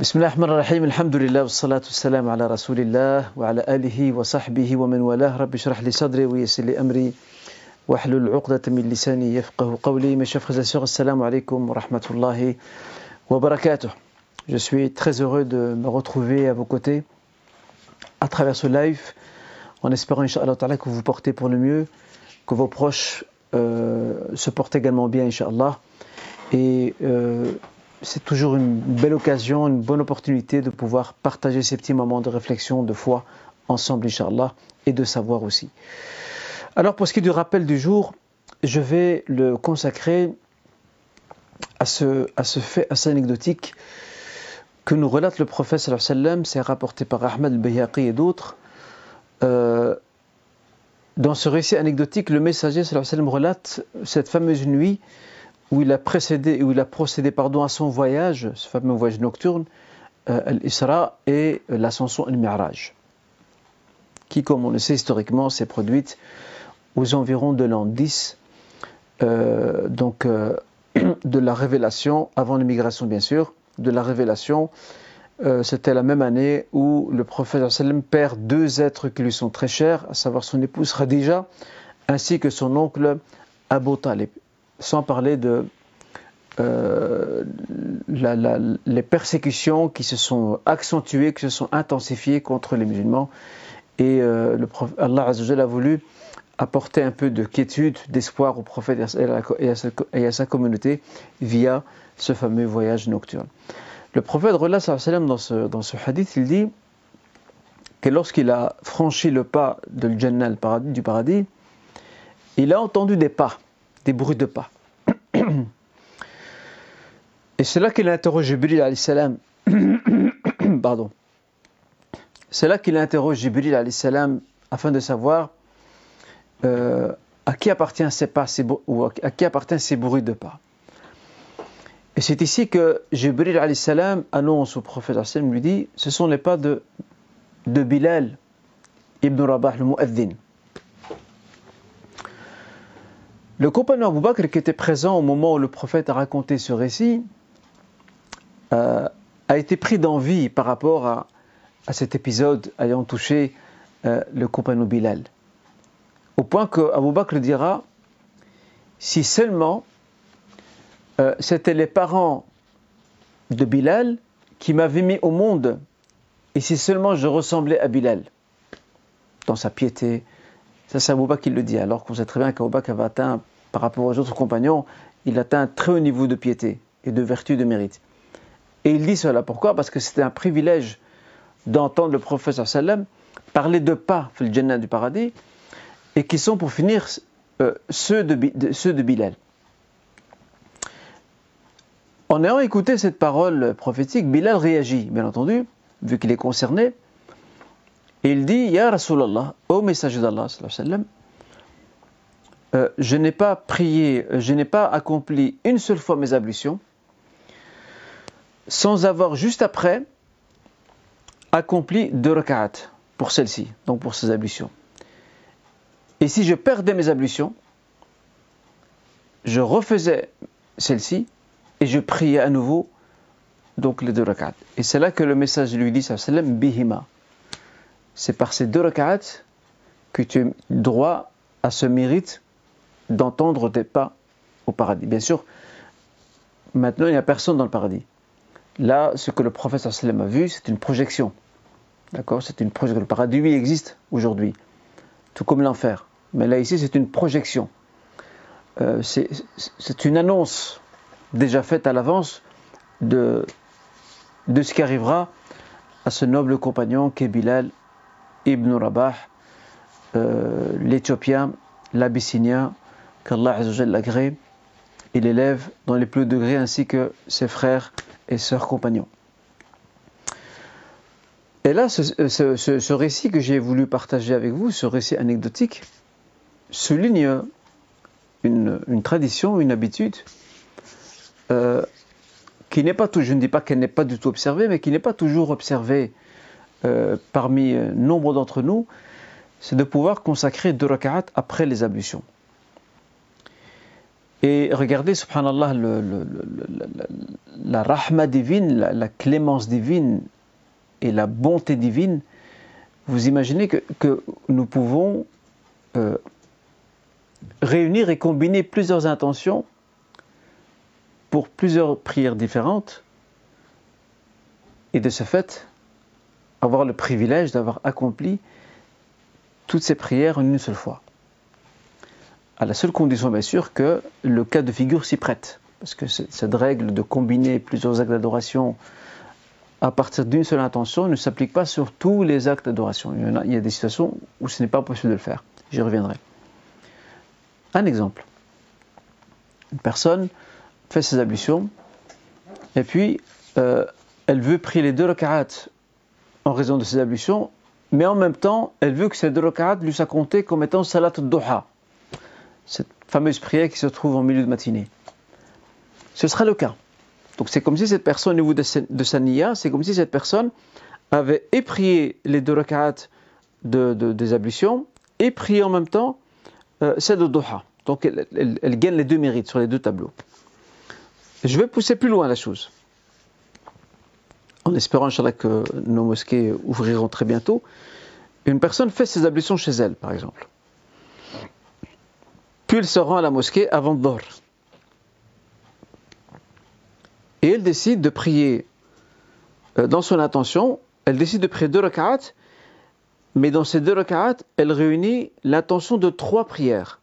بسم الله الرحمن الرحيم الحمد لله والصلاة والسلام على رسول الله وعلى آله وصحبه ومن والاه رب اشرح لي صدري ويسر لي أمري واحلل عقدة من لساني يفقه قولي Mes chers frères alaikum wa rahmatullahi wa barakatuh. Je suis très heureux de me retrouver à vos côtés à travers ce live en espérant Inch'Allah que vous portez pour le mieux, que vos proches euh, se portent également bien Inch'Allah et euh, c'est toujours une belle occasion, une bonne opportunité de pouvoir partager ces petits moments de réflexion, de foi ensemble, Inch'Allah, et de savoir aussi. Alors, pour ce qui est du rappel du jour, je vais le consacrer à ce, à ce fait assez anecdotique que nous relate le prophète c'est rapporté par Ahmed al-Bayhaqi et d'autres. Euh, dans ce récit anecdotique, le messager sallam relate cette fameuse nuit où il a procédé pardon, à son voyage, ce fameux voyage nocturne, euh, l'Isra et l'ascension al-Mi'raj, qui, comme on le sait historiquement, s'est produite aux environs de l'an 10, euh, donc euh, de la révélation, avant l'immigration bien sûr, de la révélation. Euh, C'était la même année où le prophète sallam perd deux êtres qui lui sont très chers, à savoir son épouse Khadija, ainsi que son oncle Abu Talib sans parler de euh, les persécutions qui se sont accentuées, qui se sont intensifiées contre les musulmans. Et euh, le prophète, Allah a voulu apporter un peu de quiétude, d'espoir au prophète et à, sa, communauté via ce fameux voyage nocturne. Le prophète dans ce, dans ce hadith, il dit que lorsqu'il a franchi le pas de Jannah, du paradis, il a entendu des pas des bruits de pas. Et c'est là qu'il interroge Jibril salam. Pardon. C'est là qu'il interroge Jibril salam afin de savoir euh, à qui appartient ces pas ces, à qui appartient ces bruits de pas. Et c'est ici que Jibril salam annonce au prophète sallam lui dit ce sont les pas de, de Bilal ibn Rabah le mu'adhin. Le compagnon Abu Bakr qui était présent au moment où le prophète a raconté ce récit euh, a été pris d'envie par rapport à, cet épisode ayant touché euh, le compagnon Bilal. Au point que Abu Bakr dira si seulement euh, c'était les parents de Bilal qui m'avaient mis au monde et si seulement je ressemblais à Bilal dans sa piété. Ça, c'est Abu qui le dit, alors qu'on sait très bien qu'Abu Bakr avait atteint par rapport aux autres compagnons, il atteint un très haut niveau de piété et de vertu, de mérite. Et il dit cela. Pourquoi? Parce que c'était un privilège d'entendre le sallam parler de pas, le Jannah du paradis, et qui sont pour finir euh, ceux, de, Bilal. En ayant écouté cette parole prophétique, Bilal réagit, bien entendu, vu qu'il est concerné, et il dit Ya Rasulallah, ô messager d'Allah, euh, je n'ai pas prié, je n'ai pas accompli une seule fois mes ablutions, sans avoir juste après accompli deux rak'at pour celle-ci, donc pour ces ablutions. Et si je perdais mes ablutions, je refaisais celle-ci et je priais à nouveau donc les deux rak'at. Et c'est là que le message lui dit, sallam, bihima. C'est par ces deux rak'at que tu as droit à ce mérite d'entendre des pas au paradis. Bien sûr, maintenant il n'y a personne dans le paradis. Là, ce que le prophète sallam a vu, c'est une projection. D'accord? C'est une projection. Le paradis, existe aujourd'hui, tout comme l'enfer. Mais là, ici, c'est une projection. Euh, c'est une annonce déjà faite à l'avance de, de ce qui arrivera à ce noble compagnon qu'est Bilal ibn Rabah, euh, l'Éthiopien, l'Abyssinien, qu'Allah l'agrée et l'élève dans les plus degrés ainsi que ses frères et sœurs compagnons. Et là, ce, ce, récit que j'ai voulu partager avec vous, ce récit anecdotique, souligne une, tradition, une habitude euh, qui n'est pas je ne dis pas qu'elle n'est pas du tout observée, mais qui n'est pas toujours observée euh, parmi euh, nombre d'entre nous, c'est de pouvoir consacrer deux rak'at après les ablutions. Et regardez, subhanallah, la rahma divine, la, clémence divine et la bonté divine. Vous imaginez que, nous pouvons euh, réunir et combiner plusieurs intentions pour plusieurs prières différentes et de ce fait avoir le privilège d'avoir accompli toutes ces prières en une seule fois. À la seule condition, bien sûr, que le cas de figure s'y prête. Parce que cette règle de combiner plusieurs actes d'adoration à partir d'une seule intention ne s'applique pas sur tous les actes d'adoration. Il, y a des situations où ce n'est pas possible de le faire. J'y reviendrai. Un exemple. Une personne fait ses ablutions et puis euh, elle veut prier les deux rak'at en raison de ses ablutions, mais en même temps, elle veut que ces deux rak'at lui soient comptés comme étant salat doha, cette fameuse prière qui se trouve en milieu de matinée. Ce sera le cas. Donc c'est comme si cette personne, au niveau de, niya, c'est comme si cette personne avait éprié les deux rak'at de, des ablutions et prié en même temps euh, celle de doha. Donc elle, gagne les deux mérites sur les deux tableaux. Je vais pousser plus loin la chose en espérant que nos mosquées ouvriront très bientôt, une personne fait ses ablutions chez elle, par exemple. Puis elle se rend à la mosquée avant dormir. Et elle décide de prier euh, dans son intention, elle décide de prier deux rak'at, mais dans ces deux rak'at, elle réunit l'intention de trois prières.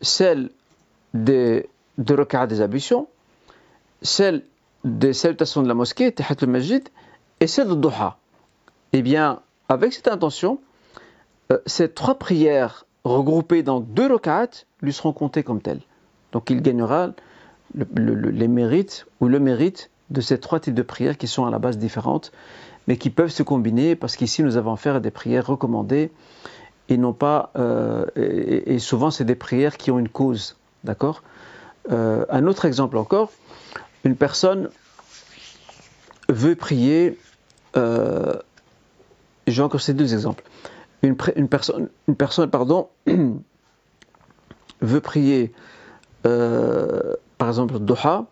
Celle des deux rak'at des ablutions, celle des salutations de la mosquée, al-Majid, et celle de Doha. Eh bien, avec cette intention, euh, ces trois prières regroupées dans deux rak'at lui seront comptées comme telles. Donc il gagnera les mérites ou le mérite de ces trois types de prières qui sont à la base différentes, mais qui peuvent se combiner parce qu'ici nous avons affaire à des prières recommandées et non pas euh, et, souvent c'est des prières qui ont une cause, d'accord? Euh, un autre exemple encore, une personne veut prier, euh, j'ai encore ces deux exemples. Une, personne, une personne pardon, veut prier, euh, par exemple, Doha,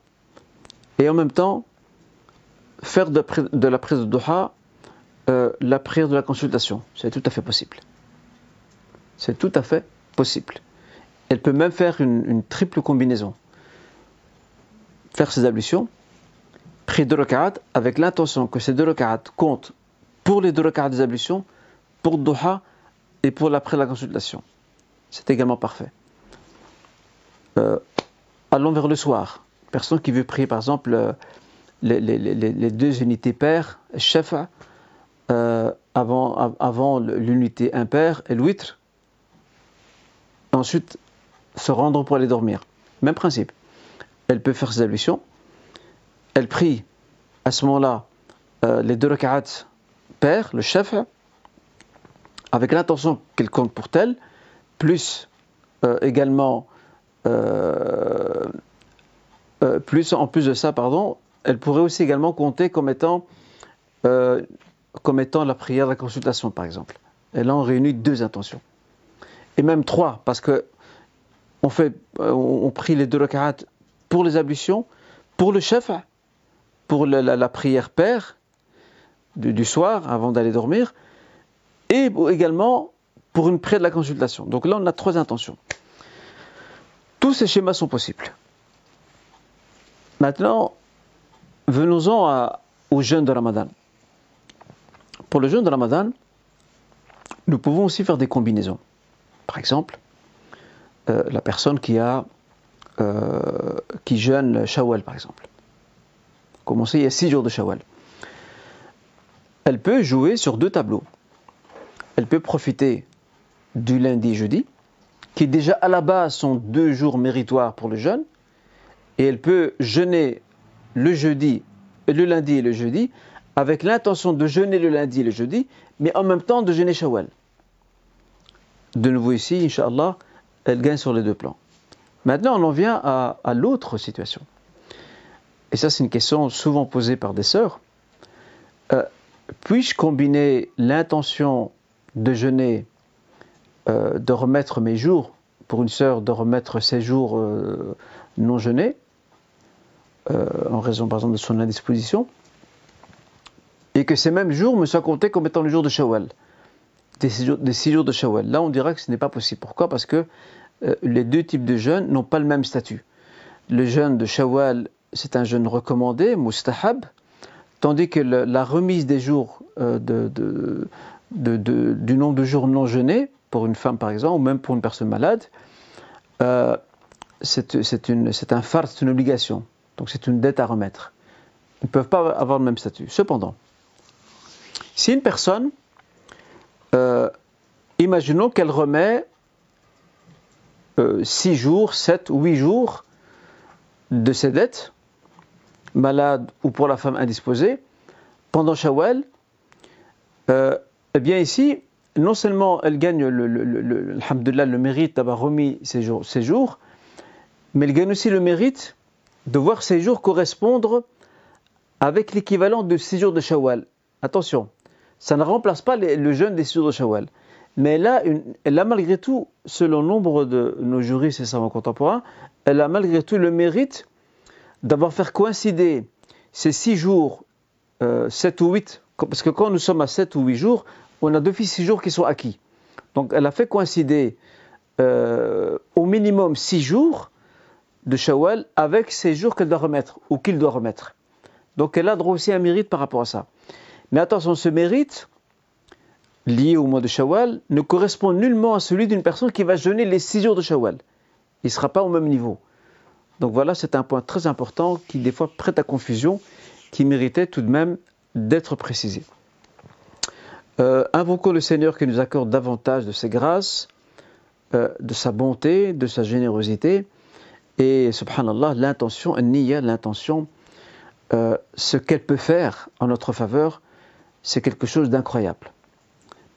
et en même temps faire de, la prière de Doha euh, la prière de la consultation. C'est tout à fait possible. C'est tout à fait possible. Elle peut même faire une triple combinaison faire ses ablutions, prier deux rak'at avec l'intention que ces deux rak'at comptent pour les deux rak'at des ablutions, pour Doha et pour l'après la consultation. C'est également parfait. Euh, allons vers le soir. Personne qui veut prier par exemple euh, les, deux unités paires, chef, euh, avant, l'unité impaire et l'huître, ensuite se rendre pour aller dormir. Même principe elle peut faire ses ablutions, elle prie à ce moment-là les deux rak'at père, le chef, avec l'intention qu'elle compte pour tel, plus euh, également, euh, plus en plus de ça, pardon, elle pourrait aussi également compter comme étant, comme étant la prière de la consultation, par exemple. Elle en réunit deux intentions. Et même trois, parce que on, fait, on prie les deux rak'at pour les ablutions, pour le chef, pour la, prière père du, soir avant d'aller dormir, et également pour une prière de la consultation. Donc là, on a trois intentions. Tous ces schémas sont possibles. Maintenant, venons-en au jeûne de Ramadan. Pour le jeûne de Ramadan, nous pouvons aussi faire des combinaisons. Par exemple, euh, la personne qui a euh, qui jeûne Shawwal par exemple. Commencer il y a six jours de Shawwal. Elle peut jouer sur deux tableaux. Elle peut profiter du lundi et jeudi, qui déjà à la base sont deux jours méritoires pour le jeûne, et elle peut jeûner le jeudi, le lundi et le jeudi, avec l'intention de jeûner le lundi et le jeudi, mais en même temps de jeûner Shawwal. De nouveau ici, Inch'Allah, elle gagne sur les deux plans. Maintenant, on en vient à, l'autre situation. Et ça, c'est une question souvent posée par des sœurs. Euh, puis-je combiner l'intention de jeûner, euh, de remettre mes jours pour une sœur de remettre ses jours euh, non jeûnés, euh, en raison par exemple de son indisposition, et que ces mêmes jours me soient comptés comme étant le jour de Shawwal, des six jours, de Shawwal. Là, on dira que ce n'est pas possible. Pourquoi? Parce que les deux types de jeûnes n'ont pas le même statut. Le jeûne de Shawwal, c'est un jeûne recommandé, mustahab, tandis que la remise des jours de, du nombre de jours non jeûnés, pour une femme par exemple, ou même pour une personne malade, euh, c'est un phare, c'est une obligation. Donc c'est une dette à remettre. Ils ne peuvent pas avoir le même statut. Cependant, si une personne, euh, imaginons qu'elle remet 6 euh, jours, 7 ou 8 jours de ses dettes, malade ou pour la femme indisposée, pendant Shawwal, eh bien ici, non seulement elle gagne le, le, mérite d'avoir remis ses jours, mais elle gagne aussi le mérite de voir ses jours correspondre avec l'équivalent de six jours de Shawwal. Attention, ça ne remplace pas le jeûne des six jours de Shawwal. Mais elle a, elle a malgré tout, selon nombre de nos juristes et savants contemporains, elle a malgré tout le mérite d'avoir fait coïncider ces six jours, euh, sept ou huit, parce que quand nous sommes à 7 ou 8 jours, on a d'office 6 jours qui sont acquis. Donc elle a fait coïncider euh, au minimum 6 jours de Shawwal avec ces jours qu'elle doit remettre ou qu'il doit remettre. Donc elle a droit aussi à un mérite par rapport à ça. Mais attention, ce mérite lié au mois de Shawwal ne correspond nullement à celui d'une personne qui va jeûner les 6 jours de Shawwal. Il ne sera pas au même niveau. Donc voilà, c'est un point très important qui des fois prête à confusion, qui méritait tout de même d'être précisé. Euh, invoquons le Seigneur qui nous accorde davantage de ses grâces, euh, de sa bonté, de sa générosité, et subhanallah, l'intention, niya, l'intention, euh, ce qu'elle peut faire en notre faveur, c'est quelque chose d'incroyable.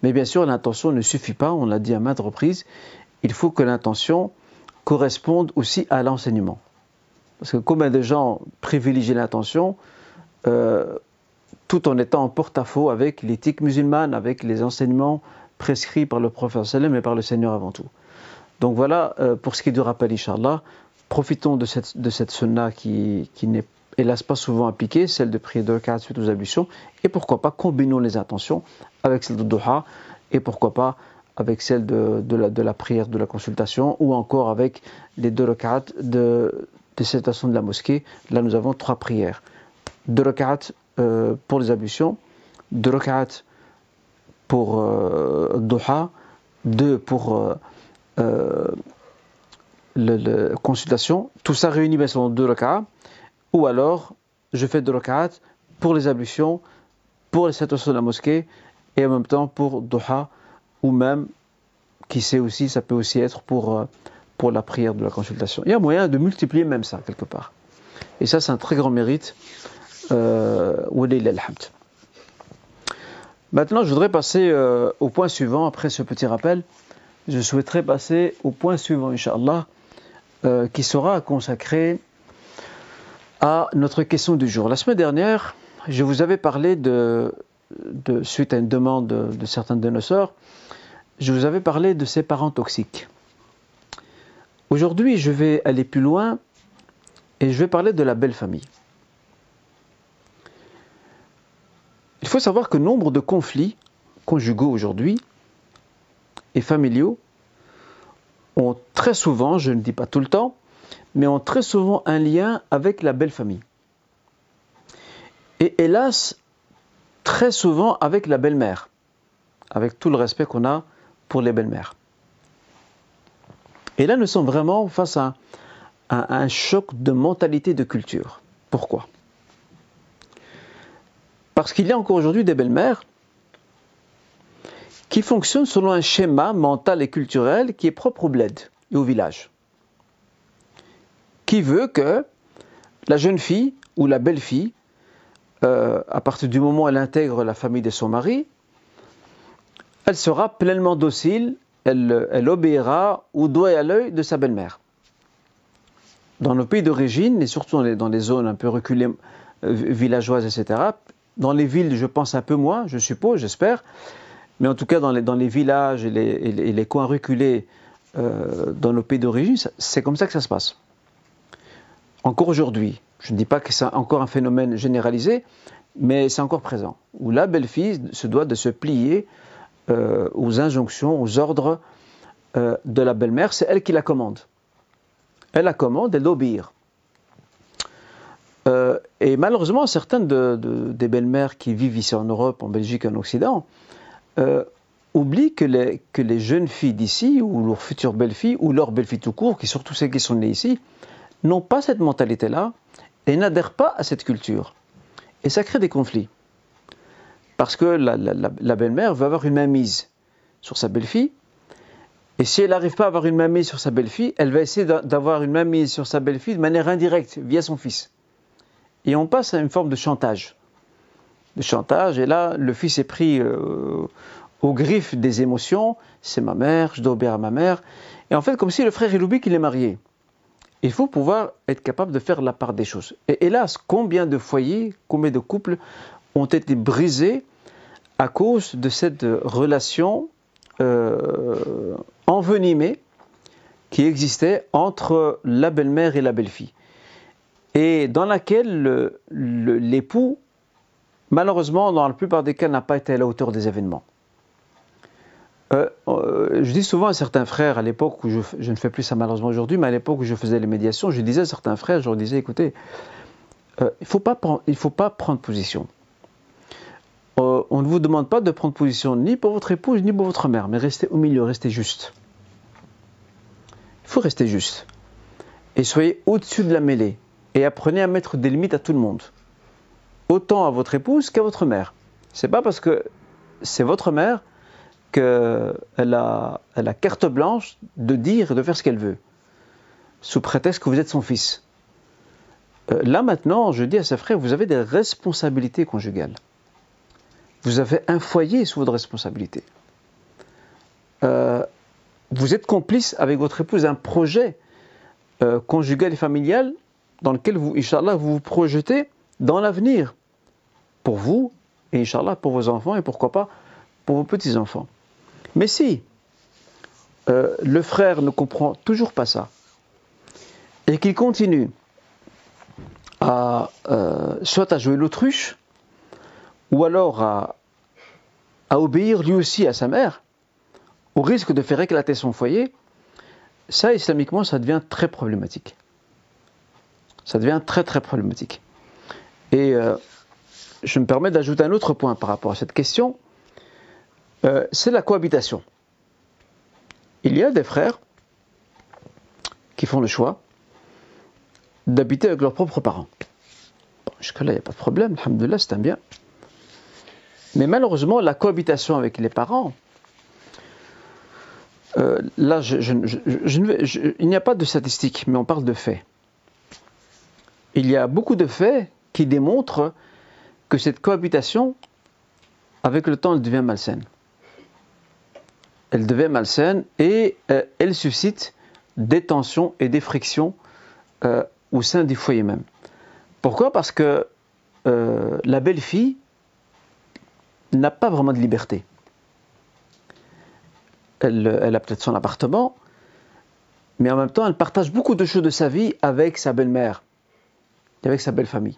Mais bien sûr, l'intention ne suffit pas, on l'a dit à maintes reprises, il faut que l'intention corresponde aussi à l'enseignement. Parce que combien de gens privilégient l'intention tout en étant en porte-à-faux avec l'éthique musulmane, avec les enseignements prescrits par le prophète et par le Seigneur avant tout. Donc voilà, euh, pour ce qui est du rappel, Inch'Allah, profitons de cette, de cette sunna qui, qui n'est hélas pas souvent appliquée, celle de prier deux quatre suite aux ablutions, et pourquoi pas combinons les intentions avec celle de Doha, et pourquoi pas avec celle de, de, la, de la, prière de la consultation, ou encore avec les deux rak'at de, de cette de la mosquée. Là, nous avons trois prières. Deux rak'at euh, pour les ablutions, deux rak'at pour euh, Doha, deux pour euh, euh la consultation. Tout ça réuni bien sûr deux rak'at. Ou alors, je fais deux rak'at pour les ablutions, pour les situations de la mosquée, et en même temps pour Doha, ou même, qui sait aussi, ça peut aussi être pour, pour la prière de la consultation. Il y a moyen de multiplier même ça, quelque part. Et ça, c'est un très grand mérite Maintenant, je voudrais passer euh, au point suivant, après ce petit rappel. Je souhaiterais passer au point suivant, Inch'Allah, euh, qui sera consacré à notre question du jour. La semaine dernière, je vous avais parlé de, suite à une demande de, de certains de nos sœurs, je vous avais parlé de ces parents toxiques. Aujourd'hui, je vais aller plus loin et je vais parler de la belle famille. Il faut savoir que nombre de conflits conjugaux aujourd'hui et familiaux ont très souvent, je ne dis pas tout le temps, mais ont très souvent un lien avec la belle famille. Et hélas, très souvent avec la belle-mère, avec tout le respect qu'on a pour les belles-mères. Et là, nous sommes vraiment face à un choc de mentalité de culture. Pourquoi? Parce qu'il y a encore aujourd'hui des belles-mères qui fonctionnent selon un schéma mental et culturel qui est propre au bled et au village. Qui veut que la jeune fille ou la belle fille, euh, à partir du moment où elle intègre la famille de son mari, elle sera pleinement docile, elle, elle obéira au doigt et à l'œil de sa belle-mère. Dans nos pays d'origine, et surtout dans les, zones un peu reculées, euh, villageoises, etc., dans les villes, je pense un peu moins, je suppose, j'espère. Mais en tout cas, dans les, villages et les, coins reculés dans nos pays d'origine, c'est comme ça que ça se passe. Encore aujourd'hui, je ne dis pas que c'est encore un phénomène généralisé, mais c'est encore présent, où la belle-fille se doit de se plier aux injonctions, aux ordres de la belle-mère, c'est elle qui la commande. Elle la commande, elle obéir. Euh, et malheureusement, certaines des belles-mères qui vivent ici en Europe, en Belgique, en Occident, euh, oublient que les, jeunes filles d'ici, ou leurs futures belles-filles, ou leurs belles-filles tout court, qui surtout celles qui sont nées ici, n'ont pas cette mentalité-là et n'adhèrent pas à cette culture. Et ça crée des conflits. Parce que la, la belle-mère veut avoir une mainmise sur sa belle-fille, et si elle n'arrive pas à avoir une mainmise sur sa belle-fille, elle va essayer d'avoir une mainmise sur sa belle-fille de manière indirecte, via son fils. Et on passe à une forme de chantage. De chantage, et là, le fils est pris euh, au griffe des émotions. C'est ma mère, je dois obéir à ma mère. Et en fait, comme si le frère, il oublie qu'il est marié. Il faut pouvoir être capable de faire la part des choses. Et hélas, combien de foyers, combien de couples ont été brisés à cause de cette relation euh, envenimée qui existait entre la belle-mère et la belle-fille et dans laquelle l'époux, malheureusement, dans la plupart des cas, n'a pas été à la hauteur des événements. Euh, euh, je dis souvent à certains frères, à l'époque où je, ne fais plus ça malheureusement aujourd'hui, mais à l'époque où je faisais les médiations, je disais à certains frères, je leur disais, écoutez, euh, il ne faut pas prendre position. on ne vous demande pas de prendre position ni pour votre épouse, ni pour votre mère, mais restez au milieu, restez juste. Il faut rester juste. Et soyez au-dessus de la mêlée et apprenez à mettre des limites à tout le monde. Autant à votre épouse qu'à votre mère. C'est pas parce que c'est votre mère qu'elle a, elle a carte blanche de dire et de faire ce qu'elle veut, sous prétexte que vous êtes son fils. Euh, là maintenant, je dis à ses frères, vous avez des responsabilités conjugales. Vous avez un foyer sous votre responsabilité. Euh, vous êtes complice avec votre épouse d'un projet euh, conjugal et familial dans lequel vous, Inch'Allah, vous vous projetez dans l'avenir. Pour vous, et Inch'Allah, pour vos enfants, et pourquoi pas pour vos petits-enfants. Mais si euh, le frère ne comprend toujours pas ça, et qu'il continue euh, soit à jouer l'autruche, ou alors à, à obéir lui aussi à sa mère, au risque de faire éclater son foyer, ça, islamiquement, ça devient très problématique ça devient très très problématique. Et euh, je me permets d'ajouter un autre point par rapport à cette question, euh, c'est la cohabitation. Il y a des frères qui font le choix d'habiter avec leurs propres parents. Bon, jusque-là, il n'y a pas de problème, alhamdoulilah, c'est un bien. Mais malheureusement, la cohabitation avec les parents, euh, là, il n'y a pas de statistiques, mais on parle de faits il y a beaucoup de faits qui démontrent que cette cohabitation, avec le temps, elle devient malsaine. Elle devient malsaine et euh, elle suscite des tensions et des frictions euh, au sein du foyer même. Pourquoi? Parce que euh, la belle-fille n'a pas vraiment de liberté. Elle, elle a peut-être son appartement, mais en même temps, elle partage beaucoup de choses de sa vie avec sa belle-mère avec sa belle famille.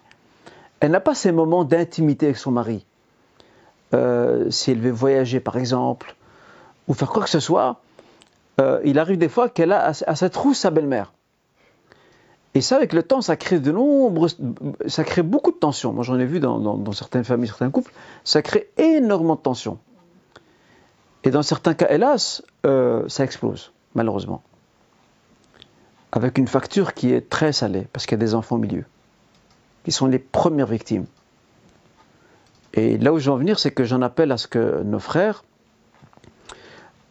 Elle n'a pas ces moments d'intimité avec son mari. Euh, si elle veut voyager par exemple, ou faire quoi que ce soit, euh, il arrive des fois qu'elle a à, sa trousse sa belle-mère. Et ça, avec le temps, ça crée de nombreuses, ça crée beaucoup de tensions. Moi, j'en ai vu dans, certaines familles, certains couples, ça crée énormément de tensions. Et dans certains cas, hélas, euh, ça explose, malheureusement. Avec une facture qui est très salée, parce qu'il y a des enfants au milieu qui sont les premières victimes. Et là où je veux en venir, c'est que j'en appelle à ce que nos frères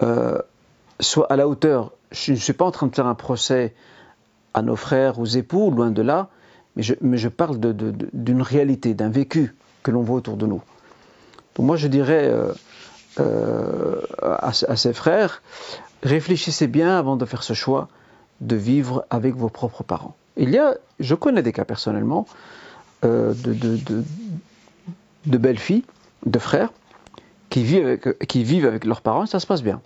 euh, soient à la hauteur. Je ne suis pas en train de faire un procès à nos frères, aux époux, loin de là, mais je, parle d'une réalité, d'un vécu que l'on voit autour de nous. Donc moi, je dirais euh, euh, à, à ces frères, réfléchissez bien avant de faire ce choix de vivre avec vos propres parents. Il y a, je connais des cas personnellement, euh, de, belles filles, de frères, qui vivent, avec, leurs parents ça se passe bien.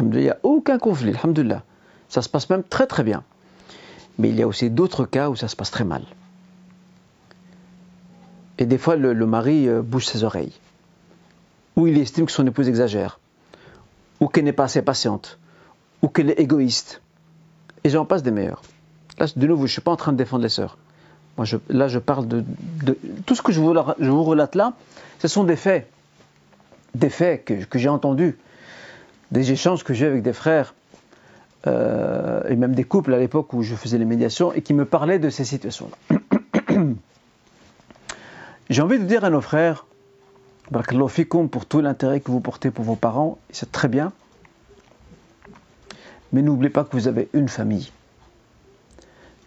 Il n'y a aucun conflit, alhamdulillah. Ça se passe même très très bien. Mais il y a aussi d'autres cas où ça se passe très mal. Et des fois, le, mari euh, bouge ses oreilles. Ou il estime que son épouse exagère. Ou qu'elle n'est pas assez patiente. Ou qu'elle est égoïste. Et j'en passe des meilleurs. Là, de nouveau, je ne suis pas en train de défendre les sœurs. Moi, là, je parle de, Tout ce que je vous, relate là, ce sont des faits. Des faits que, j'ai entendus. Des échanges que j'ai avec des frères. Euh, et même des couples à l'époque où je faisais les médiations et qui me parlaient de ces situations-là. j'ai envie de dire à nos frères, pour tout l'intérêt que vous portez pour vos parents, c'est très bien. Mais n'oubliez pas que vous avez une famille,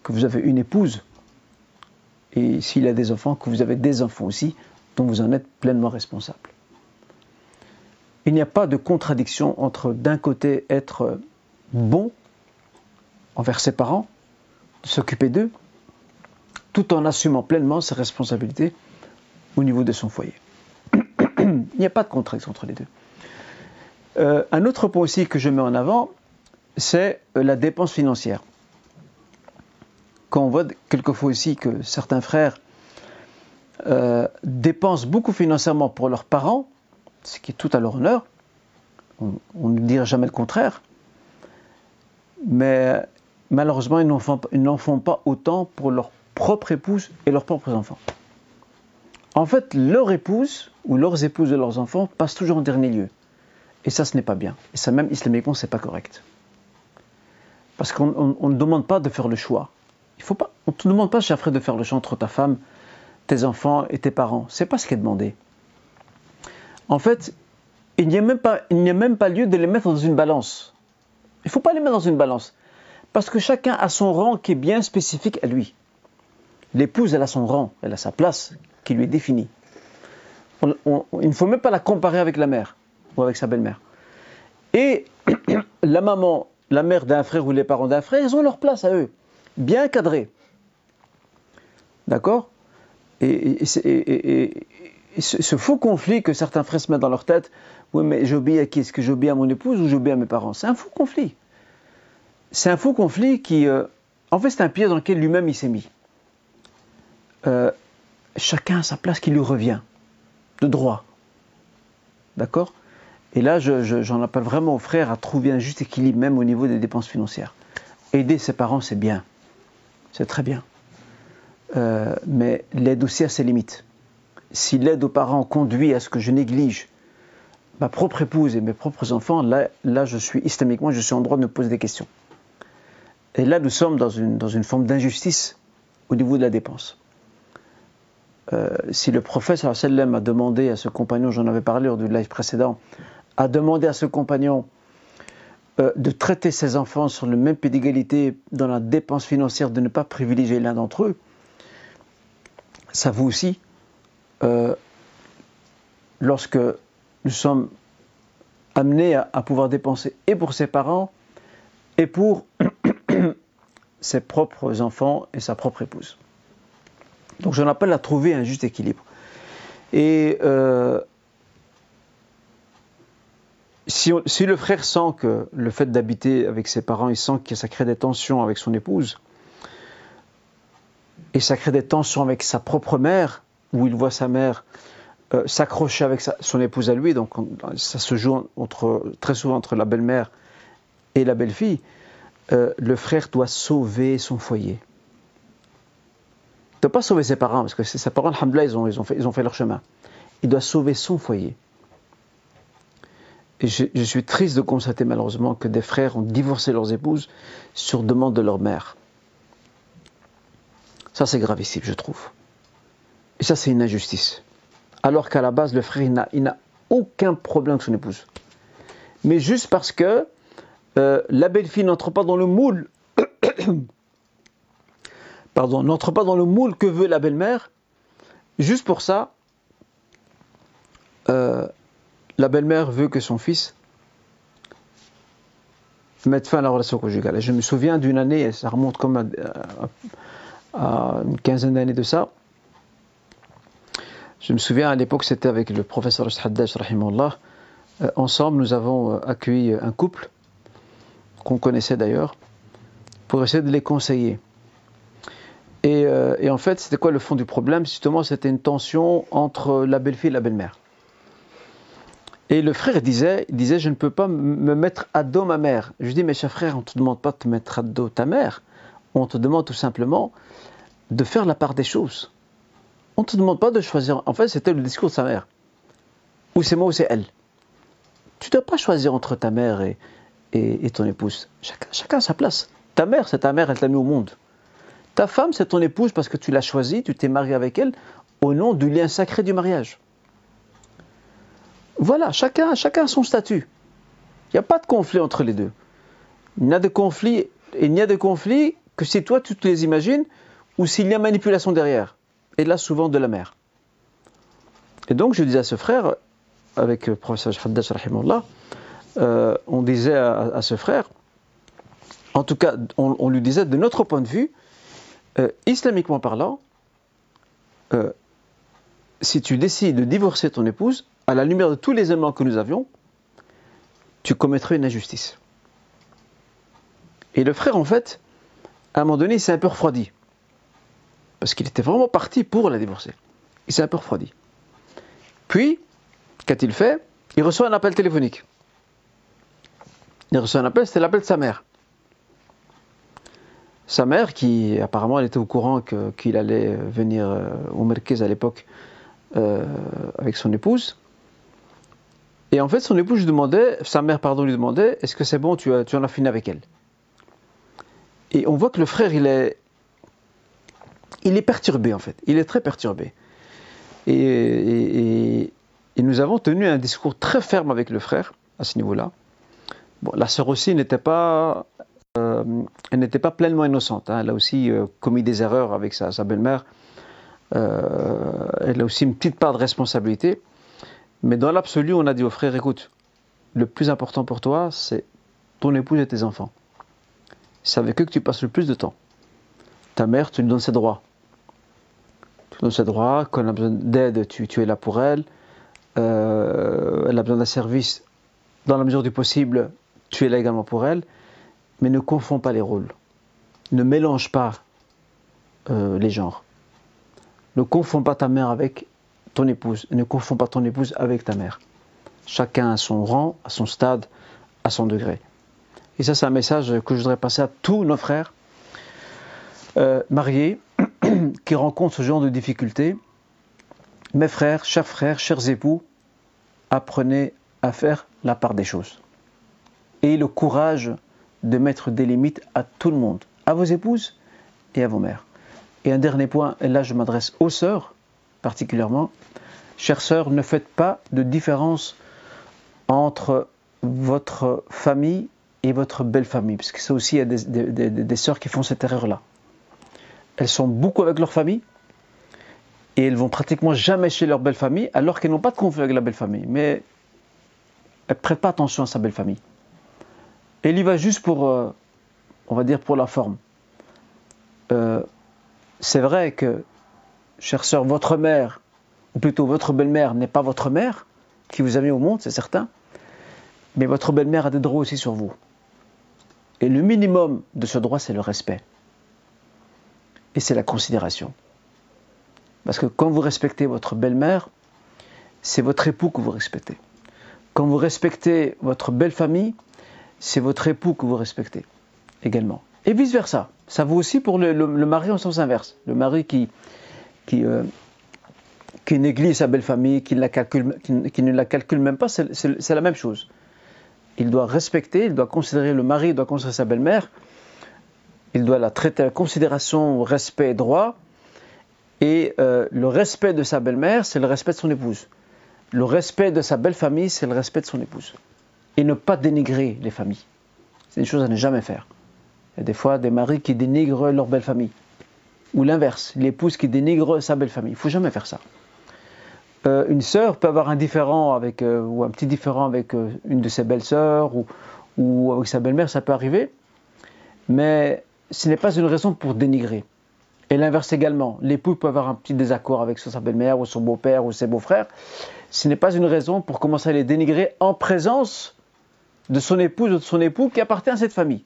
que vous avez une épouse, et s'il a des enfants, que vous avez des enfants aussi, dont vous en êtes pleinement responsable. Il n'y a pas de contradiction entre d'un côté être bon envers ses parents, s'occuper d'eux, tout en assumant pleinement ses responsabilités au niveau de son foyer. Il n'y a pas de contradiction entre les deux. Euh, un autre point aussi que je mets en avant, c'est la dépense financière. Quand on voit quelquefois aussi que certains frères euh, dépensent beaucoup financièrement pour leurs parents, ce qui est tout à leur honneur, on ne dira jamais le contraire, mais malheureusement, ils n'en font, pas autant pour leur propre épouse et leurs propres enfants. En fait, leur épouse ou leurs épouses de leurs enfants passent toujours en dernier lieu. Et ça, ce n'est pas bien. Et ça, même islamiquement, ce n'est pas correct. Parce qu'on ne demande pas de faire le choix. On ne te demande pas, cher frère, de faire le choix entre ta femme, tes enfants et tes parents. Ce n'est pas ce qui est demandé. En fait, il n'y a, même pas, il n'y a même pas lieu de les mettre dans une balance. Il ne faut pas les mettre dans une balance. Parce que chacun a son rang qui est bien spécifique à lui. L'épouse, elle a son rang, elle a sa place qui lui est définie. il ne faut même pas la comparer avec la mère ou avec sa belle-mère. Et la maman, la mère d'un frère ou les parents d'un frère, ils ont leur place à eux, bien cadrée. D'accord? Et, ce faux conflit que certains frères se mettent dans leur tête, oui, mais j'obéis à qui? Est-ce que j'obéis à mon épouse ou j'obéis à mes parents? C'est un faux conflit. C'est un faux conflit qui, euh, en fait, c'est un piège dans lequel lui-même il s'est mis. Euh, chacun a sa place qui lui revient, de droit. D'accord? Et là, j'en appelle vraiment aux frères à trouver un juste équilibre, même au niveau des dépenses financières. Aider ses parents, c'est bien. C'est très bien. Euh, mais l'aide aussi a ses limites. Si l'aide aux parents conduit à ce que je néglige ma propre épouse et mes propres enfants, là, je suis islamiquement, je suis en droit de me poser des questions. Et là, nous sommes dans une, forme d'injustice au niveau de la dépense. Euh, si le prophète a demandé à ce compagnon, j'en avais parlé lors du live précédent, a demandé à ce compagnon euh, de traiter ses enfants sur le même pied d'égalité dans la dépense financière, de ne pas privilégier l'un d'entre eux, ça vaut aussi euh, lorsque nous sommes amenés à, pouvoir dépenser et pour ses parents et pour ses propres enfants et sa propre épouse. Donc j'en appelle à trouver un juste équilibre. Et euh, si, le frère sent que le fait d'habiter avec ses parents, il sent que ça crée des tensions avec son épouse, et ça crée des tensions avec sa propre mère, où il voit sa mère euh, s'accrocher avec son épouse à lui, donc ça se joue entre, très souvent entre la belle-mère et la belle-fille, euh, le frère doit sauver son foyer. Il ne doit pas sauver ses parents, parce que ses parents, alhamdoulilah, ils ont, ils ont fait leur chemin. Il doit sauver son foyer. Et je, suis triste de constater malheureusement que des frères ont divorcé leurs épouses sur demande de leur mère. Ça, c'est gravissime, je trouve. Et ça, c'est une injustice alors qu'à la base, le frère, il n'a aucun problème avec son épouse. Mais juste parce que euh, la belle-fille n'entre pas dans le moule, pardon, n'entre pas dans le moule que veut la belle-mère, juste pour ça, euh, la belle-mère veut que son fils mette fin à la relation conjugale. Et je me souviens d'une année, ça remonte comme à, une quinzaine d'années de ça, je me souviens à l'époque, c'était avec le professeur Haddad, euh, ensemble, nous avons euh, accueilli un couple qu'on connaissait d'ailleurs, pour essayer de les conseiller. Et, euh, et en fait, c'était quoi le fond du problème? Justement, c'était une tension entre la belle-fille et la belle-mère. Et le frère disait, disait, je ne peux pas me mettre à dos ma mère. Je dis, mais cher frère, on ne te demande pas de te mettre à dos ta mère. On te demande tout simplement de faire la part des choses. On ne te demande pas de choisir. En fait, c'était le discours de sa mère. Ou c'est moi ou c'est elle. Tu ne dois pas choisir entre ta mère et, et, ton épouse. Chacun, chacun a sa place. Ta mère, c'est ta mère, elle t'a mis au monde. Ta femme, c'est ton épouse parce que tu l'as choisie, tu t'es marié avec elle au nom du lien sacré du mariage. Voilà, chacun, chacun a son statut. Il n'y a pas de conflit entre les deux. Il n'y a de conflit, il n'y a de conflit que si toi tu te les imagines ou s'il y a manipulation derrière. Et là, souvent de la mère. Et donc, je disais à ce frère, avec le professeur Haddash euh, on disait à, ce frère, en tout cas, on, lui disait de notre point de vue, euh, islamiquement parlant, euh, si tu décides de divorcer ton épouse, à la lumière de tous les éléments que nous avions, tu commettrais une injustice. Et le frère, en fait, à un moment donné, il s'est un peu refroidi. Parce qu'il était vraiment parti pour la divorcer. Il s'est un peu refroidi. Puis, qu'a-t-il fait? Il reçoit un appel téléphonique. Il reçoit un appel, c'était l'appel de sa mère. Sa mère, qui apparemment elle était au courant qu'il allait venir euh, au Merkez à l'époque euh, avec son épouse, et en fait, son épouse lui demandait, sa mère pardon, lui demandait, est-ce que c'est bon, tu, en as fini avec elle? Et on voit que le frère, il est, il est perturbé en fait. Il est très perturbé. Et, nous avons tenu un discours très ferme avec le frère à ce niveau-là. Bon, la sœur aussi n'était pas, euh, elle n'était pas pleinement innocente. Hein. Elle a aussi euh, commis des erreurs avec sa, belle-mère. Euh, elle a aussi une petite part de responsabilité. Mais dans l'absolu, on a dit au frère, écoute, le plus important pour toi, c'est ton épouse et tes enfants. C'est avec eux que tu passes le plus de temps. Ta mère, tu lui donnes ses droits. Tu lui donnes ses droits, quand elle a besoin d'aide, tu, es là pour elle. Euh, elle a besoin d'un service, dans la mesure du possible, tu es là également pour elle. Mais ne confonds pas les rôles. Ne mélange pas euh, les genres. Ne confonds pas ta mère avec ton épouse. ne confonds pas ton épouse avec ta mère. Chacun a son rang, à son stade, à son degré. Et ça, c'est un message que je voudrais passer à tous nos frères euh, mariés qui rencontrent ce genre de difficultés. Mes frères, chers frères, chers époux, apprenez à faire la part des choses. Ayez le courage de mettre des limites à tout le monde, à vos épouses et à vos mères. Et un dernier point, et là je m'adresse aux sœurs, particulièrement, chères sœurs, ne faites pas de différence entre votre famille et votre belle famille, parce que ça aussi, il y a des, sœurs qui font cette erreur-là. Elles sont beaucoup avec leur famille, et elles vont pratiquement jamais chez leur belle famille, alors qu'elles n'ont pas de conflit avec la belle famille, mais elles ne prêtent pas attention à sa belle famille. Elle y va juste pour, euh, on va dire, pour la forme. Euh, c'est vrai que chère sœur, votre mère, ou plutôt votre belle-mère, n'est pas votre mère qui vous a mis au monde, c'est certain, mais votre belle-mère a des droits aussi sur vous. Et le minimum de ce droit, c'est le respect. Et c'est la considération. Parce que quand vous respectez votre belle-mère, c'est votre époux que vous respectez. Quand vous respectez votre belle famille, c'est votre époux que vous respectez également. Et vice-versa. Ça vaut aussi pour le, mari en sens inverse. Le mari qui, qui, euh, qui néglige sa belle famille, qui ne la calcule, même pas, c'est la même chose. Il doit respecter, il doit considérer le mari, il doit considérer sa belle-mère, il doit la traiter avec considération, respect et droit. Et euh, le respect de sa belle-mère, c'est le respect de son épouse. Le respect de sa belle famille, c'est le respect de son épouse. Et ne pas dénigrer les familles. C'est une chose à ne jamais faire. Il y a des fois des maris qui dénigrent leur belle famille ou l'inverse, l'épouse qui dénigre sa belle famille. Il faut jamais faire ça. Euh, une sœur peut avoir un différent avec, euh, ou un petit différent avec euh, une de ses belles-sœurs ou, avec sa belle-mère, ça peut arriver, mais ce n'est pas une raison pour dénigrer. Et l'inverse également, l'époux peut avoir un petit désaccord avec sa belle-mère ou son beau-père ou ses beaux-frères. Ce n'est pas une raison pour commencer à les dénigrer en présence de son épouse ou de son époux qui appartient à cette famille.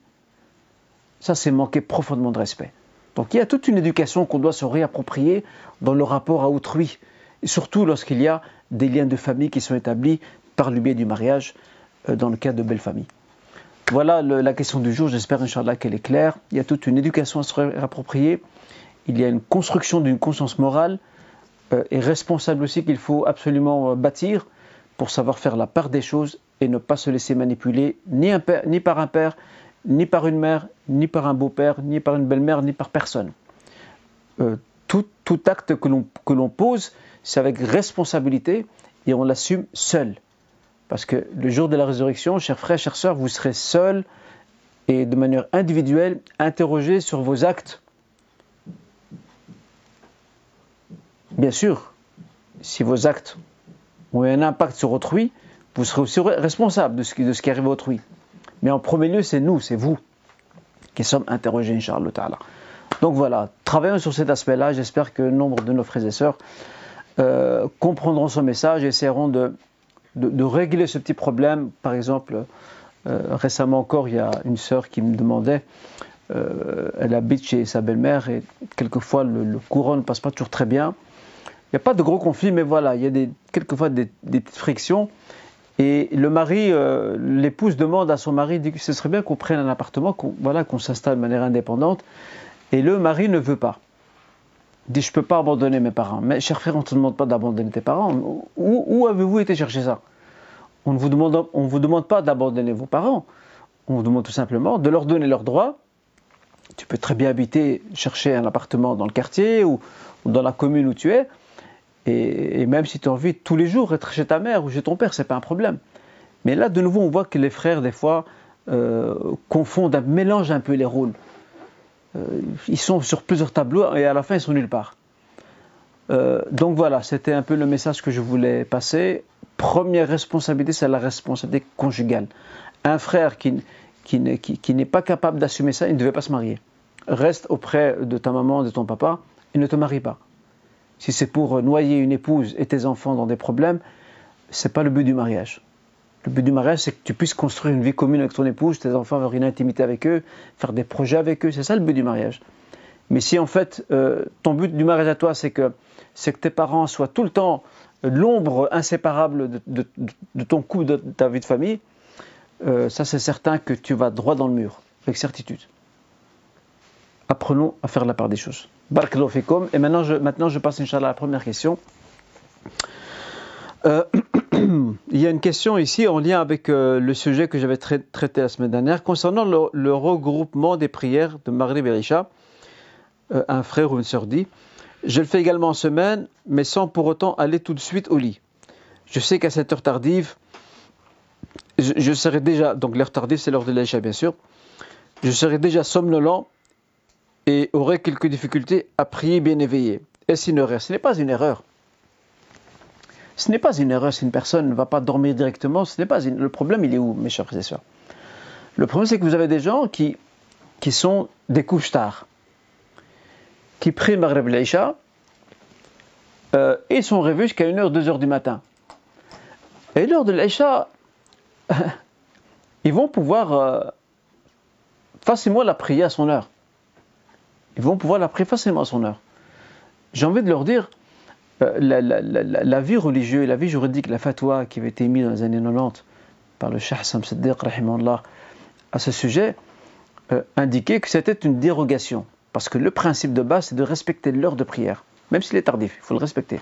Ça, c'est manquer profondément de respect. Donc il y a toute une éducation qu'on doit se réapproprier dans le rapport à autrui, surtout lorsqu'il y a des liens de famille qui sont établis par le biais du mariage euh, dans le cadre de belles familles. Voilà la question du jour, j'espère Inch'Allah qu'elle est claire. Il y a toute une éducation à se réapproprier, il y a une construction d'une conscience morale euh, et responsable aussi qu'il faut absolument euh, bâtir pour savoir faire la part des choses et ne pas se laisser manipuler ni, ni par un père, ni par une mère, ni par un beau-père, ni par une belle-mère, ni par personne. Euh, tout, acte que l'on pose, c'est avec responsabilité et on l'assume seul. Parce que le jour de la résurrection, chers frères, chères sœurs, vous serez seul et de manière individuelle interrogé sur vos actes. Bien sûr, si vos actes ont un impact sur autrui, vous serez aussi responsable de ce qui, de ce qui arrive autrui. Mais en premier lieu, c'est nous, c'est vous qui sommes interrogés, Inch'Allah Ta'ala. Donc voilà, travaillons sur cet aspect-là. J'espère que nombre de nos frères et sœurs euh, comprendront ce message et essaieront de, régler ce petit problème. Par exemple, euh, récemment encore, il y a une sœur qui me demandait, euh, elle habite chez sa belle-mère et quelquefois le, courant ne passe pas toujours très bien. Il n'y a pas de gros conflits, mais voilà, il y a quelquefois des petites frictions. Et le mari, euh, l'épouse demande à son mari, dit que ce serait bien qu'on prenne un appartement, qu'on voilà, qu'on s'installe de manière indépendante. Et le mari ne veut pas. Il dit, je ne peux pas abandonner mes parents. Mais cher frère, on ne te demande pas d'abandonner tes parents. Où, où avez-vous été chercher ça? On ne vous demande, vous demande pas d'abandonner vos parents. On vous demande tout simplement de leur donner leurs droits. Tu peux très bien habiter, chercher un appartement dans le quartier ou dans la commune où tu es. Et, même si tu as envie tous les jours d'être chez ta mère ou chez ton père, c'est pas un problème. Mais là, de nouveau, on voit que les frères, des fois, euh, confondent, mélangent un peu les rôles. Euh, ils sont sur plusieurs tableaux et à la fin, ils sont nulle part. Euh, donc voilà, c'était un peu le message que je voulais passer. Première responsabilité, c'est la responsabilité conjugale. Un frère qui n'est pas capable d'assumer ça, il ne devait pas se marier. Reste auprès de ta maman, de ton papa, et ne te marie pas si c'est pour noyer une épouse et tes enfants dans des problèmes, c'est pas le but du mariage. Le but du mariage, c'est que tu puisses construire une vie commune avec ton épouse, tes enfants, avoir une intimité avec eux, faire des projets avec eux. C'est ça le but du mariage. Mais si en fait euh, ton but du mariage à toi, c'est que, tes parents soient tout le temps l'ombre inséparable de, ton couple, de, ta vie de famille, euh, ça c'est certain que tu vas droit dans le mur, avec certitude. Apprenons à faire la part des choses. Et maintenant je, maintenant, je passe, Inch'Allah, à la première question. Euh, il y a une question ici en lien avec euh, le sujet que j'avais traité la semaine dernière concernant le, regroupement des prières de Maghrib et euh, un frère ou une sœur dit Je le fais également en semaine, mais sans pour autant aller tout de suite au lit. Je sais qu'à cette heure tardive, je, serai déjà, donc l'heure tardive c'est l'heure de l'Aïcha bien sûr, je serai déjà somnolent et aurait quelques difficultés à prier bien éveillé. Est-ce une erreur Ce n'est pas une erreur. Ce n'est pas une erreur si une personne ne va pas dormir directement. Ce n'est pas Le problème, il est où, mes chers frères et sœurs? Le problème, c'est que vous avez des gens qui, qui sont des couches tard, qui prient Maghreb l'Aïcha euh, et sont réveillés jusqu'à 1h, 2h du matin. Et l'heure de l'Aïcha, ils vont pouvoir euh, facilement la prier à son heure ils vont pouvoir la prier facilement à son heure. J'ai envie de leur dire, euh, la, vie religieuse, la vie juridique, la fatwa qui avait été émise dans les années 90 par le Shah Sam Siddiq à ce sujet, euh, indiquait que c'était une dérogation. Parce que le principe de base, c'est de respecter l'heure de prière. Même s'il est tardif, il faut le respecter.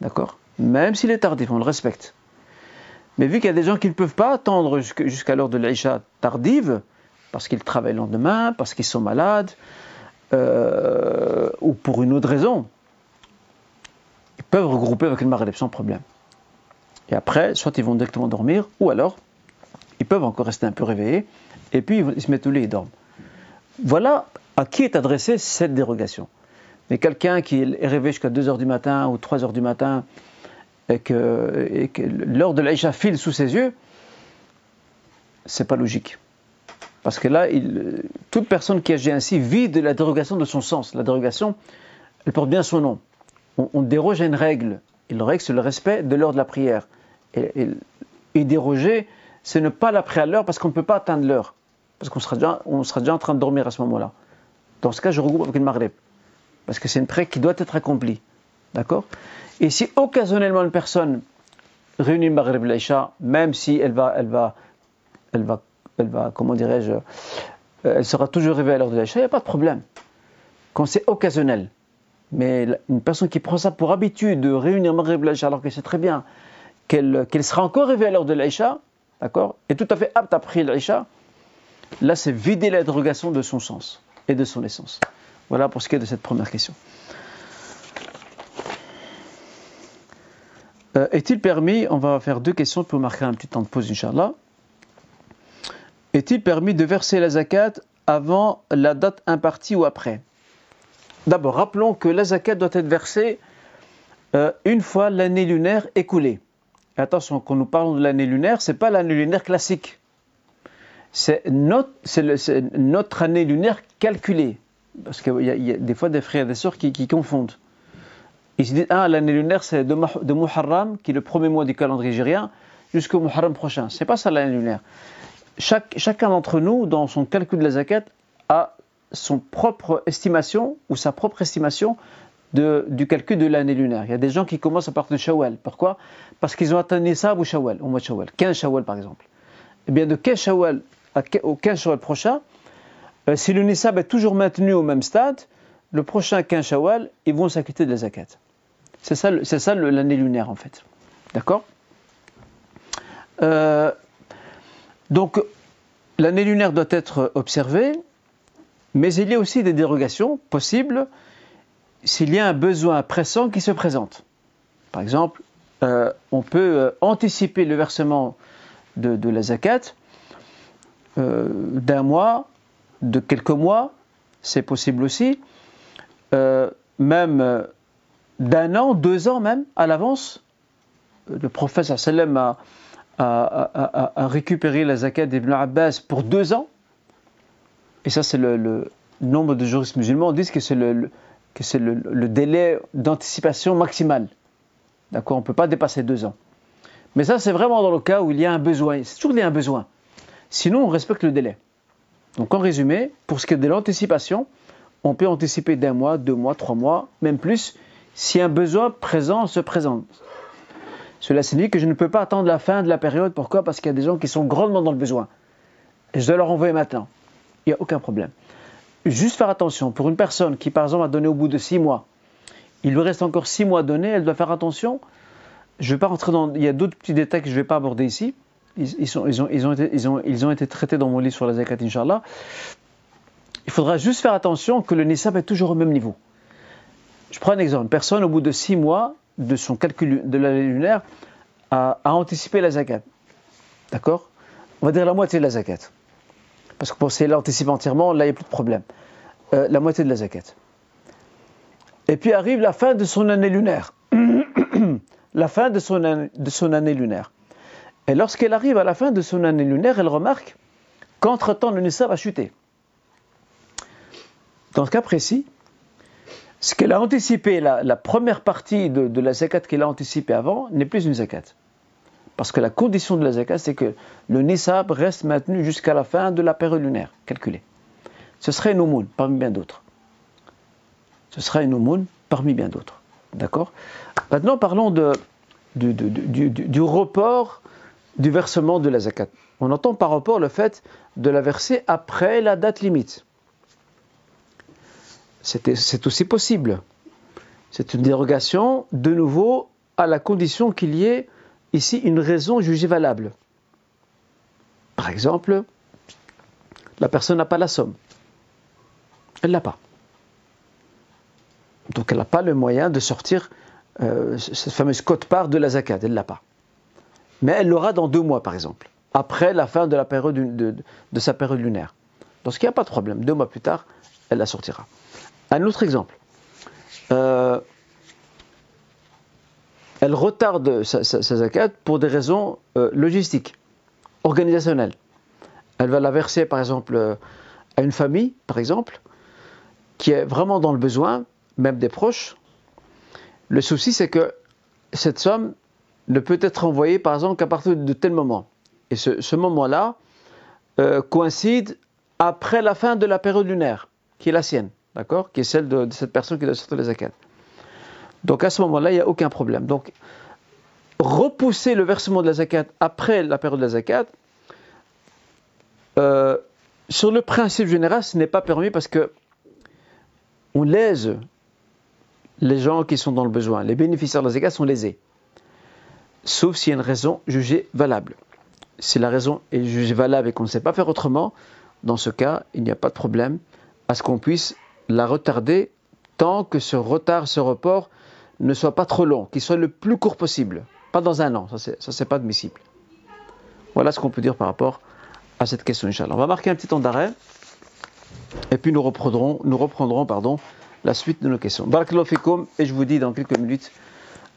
D'accord? Même s'il est tardif, on le respecte. Mais vu qu'il y a des gens qui ne peuvent pas attendre jusqu'à l'heure de l'Aïcha tardive, parce qu'ils travaillent le lendemain, parce qu'ils sont malades, euh, ou pour une autre raison, ils peuvent regrouper avec le Maghreb sans problème. Et après, soit ils vont directement dormir, ou alors, ils peuvent encore rester un peu réveillés, et puis ils se mettent au lit et dorment. Voilà à qui est adressée cette dérogation. Mais quelqu'un qui est réveillé jusqu'à 2h du matin ou 3h du matin, et que, l'heure de l'Aïcha file sous ses yeux, c'est pas logique. Parce que là, toute personne qui agit ainsi vit de la dérogation de son sens. La dérogation, elle porte bien son nom. On, déroge à une règle. Et la règle, c'est le respect de l'heure de la prière. Et, déroger c'est ne pas la à l'heure parce qu'on ne peut pas atteindre l'heure. Parce qu'on sera, déjà, déjà en train de dormir à ce moment-là. Dans ce cas, je regroupe avec le maghrib. Parce que c'est une prière qui doit être accomplie. D'accord? Et si occasionnellement une personne réunit le maghrib l'Aïcha, même si elle va, elle va, elle va, elle va, comment dirais-je, euh, elle sera toujours réveillée à l'heure de l'Aïcha, il n'y a pas de problème. Quand c'est occasionnel. Mais une personne qui prend ça pour habitude de réunir maghrib l'Aïcha alors que c'est très bien qu'elle sera encore réveillée à l'heure de l'Aïcha, d'accord, et tout à fait apte à prier l'Aïcha, là c'est vider l'interrogation de son sens et de son essence. Voilà pour ce qui est de cette première question. Euh, est-il permis, on va faire deux questions pour marquer un petit temps de pause, Inch'Allah. Est-il permis de verser la zakat avant la date impartie ou après? D'abord, rappelons que la zakat doit être versée euh, une fois l'année lunaire écoulée. attention, quand nous parlons de l'année lunaire, ce n'est pas l'année lunaire classique. C'est notre, année lunaire calculée. Parce qu'il y, a des fois des frères et des sœurs qui confondent. Ils se disent, ah, l'année lunaire, c'est de, Muharram, qui est le premier mois du calendrier nigérien, jusqu'au Muharram prochain. C'est pas ça l'année lunaire. Chaque, chacun d'entre nous, dans son calcul de la zakat, a son propre estimation ou sa propre estimation de, du calcul de l'année lunaire. Il y a des gens qui commencent à partir de Shawwal. Pourquoi? Parce qu'ils ont atteint Nisab ou Shawwal, au mois de Shawwal. 15 Shawwal par exemple. Eh bien, de 15 Shawwal au 15 Shawwal prochain, euh, si le Nisab est toujours maintenu au même stade, le prochain 15 Shawwal, ils vont s'acquitter de la zakat. C'est ça, ça l'année lunaire en fait. D'accord? Euh, Donc, l'année lunaire doit être observée, mais il y a aussi des dérogations possibles s'il y a un besoin pressant qui se présente. Par exemple, euh, on peut euh, anticiper le versement de, la zakat d'un mois, de quelques mois, c'est possible aussi. même d'un an, deux ans même à l'avance. Le prophète sallam a, a, récupéré la zakat d'Ibn Abbas pour deux ans. Et ça, c'est le, nombre de juristes musulmans disent que c'est le, que c'est le, délai d'anticipation maximal. D'accord On ne peut pas dépasser deux ans. Mais ça, c'est vraiment dans le cas où il y a un besoin. C'est toujours il y a un besoin. Sinon, on respecte le délai. Donc, en résumé, pour ce qui est de l'anticipation, on peut anticiper d'un mois, deux mois, trois mois, même plus, si un besoin présent se présente. Cela signifie que je ne peux pas attendre la fin de la période. Pourquoi? Parce qu'il y a des gens qui sont grandement dans le besoin. Je dois leur envoyer maintenant. Il n'y a aucun problème. Juste faire attention. Pour une personne qui, par exemple, a donné au bout de six mois, il lui reste encore six mois à donner, elle doit faire attention. Je vais pas rentrer dans. Il y a d'autres petits détails que je ne vais pas aborder ici. Ils, ont, été, traités dans mon livre sur la zakat, Inch'Allah. Il faudra juste faire attention que le nisab est toujours au même niveau. Je prends un exemple. Une personne, au bout de six mois de son calcul de l'année lunaire, a, anticipé la zakat. D'accord? On va dire la moitié de la zakat. Parce que pour si elle anticipe entièrement, là, il n'y a plus de problème. Euh, la moitié de la zakat. Et puis arrive la fin de son année lunaire. la fin de son, année, lunaire. Et lorsqu'elle arrive à la fin de son année lunaire, elle remarque qu'entre-temps, le nisab a chuté. Dans ce cas précis, ce qu'elle a anticipé, la, première partie de, la zakat qu'elle a anticipée avant, n'est plus une zakat. Parce que la condition de la zakat, c'est que le nisab reste maintenu jusqu'à la fin de la période lunaire calculée. Ce serait une aumône parmi bien d'autres. Ce serait une aumône parmi bien d'autres. D'accord? Maintenant, parlons du, report du versement de la zakat. On entend par report le fait de la verser après la date limite c'est aussi possible. C'est une dérogation, de nouveau, à la condition qu'il y ait ici une raison jugée valable. Par exemple, la personne n'a pas la somme. Elle ne l'a pas. Donc elle n'a pas le moyen de sortir euh, cette fameuse cote-part de la zakat. Elle ne l'a pas. Mais elle l'aura dans deux mois, par exemple, après la fin de, sa période lunaire. Dans ce il n'y a pas de problème. Deux mois plus tard, elle la sortira. Un autre exemple. Euh, elle retarde sa, zakat pour des raisons euh, logistiques, organisationnelles. Elle va la verser, par exemple, euh, à une famille, par exemple, qui est vraiment dans le besoin, même des proches. Le souci, c'est que cette somme ne peut être envoyée, par exemple, qu'à partir de tel moment. Et ce, moment-là coïncide après la fin de la période lunaire, qui est la sienne, d'accord Qui est celle de, cette personne qui doit sortir les zakat. Donc à ce moment-là, il n'y a aucun problème. Donc repousser le versement de la zakat après la période de la zakat, euh, sur le principe général, ce n'est pas permis parce que on lèse les gens qui sont dans le besoin. Les bénéficiaires de la zakat sont lésés. Sauf s'il y a une raison jugée valable. Si la raison est jugée valable et qu'on ne sait pas faire autrement, dans ce cas, il n'y a pas de problème à ce qu'on puisse la retarder tant que ce retard, ce report ne soit pas trop long, qu'il soit le plus court possible. Pas dans un an, ça c'est pas admissible. Voilà ce qu'on peut dire par rapport à cette question, Inch'Allah. On va marquer un petit temps d'arrêt et puis nous reprendrons, nous reprendrons pardon, la suite de nos questions. Barakallahu et je vous dis dans quelques minutes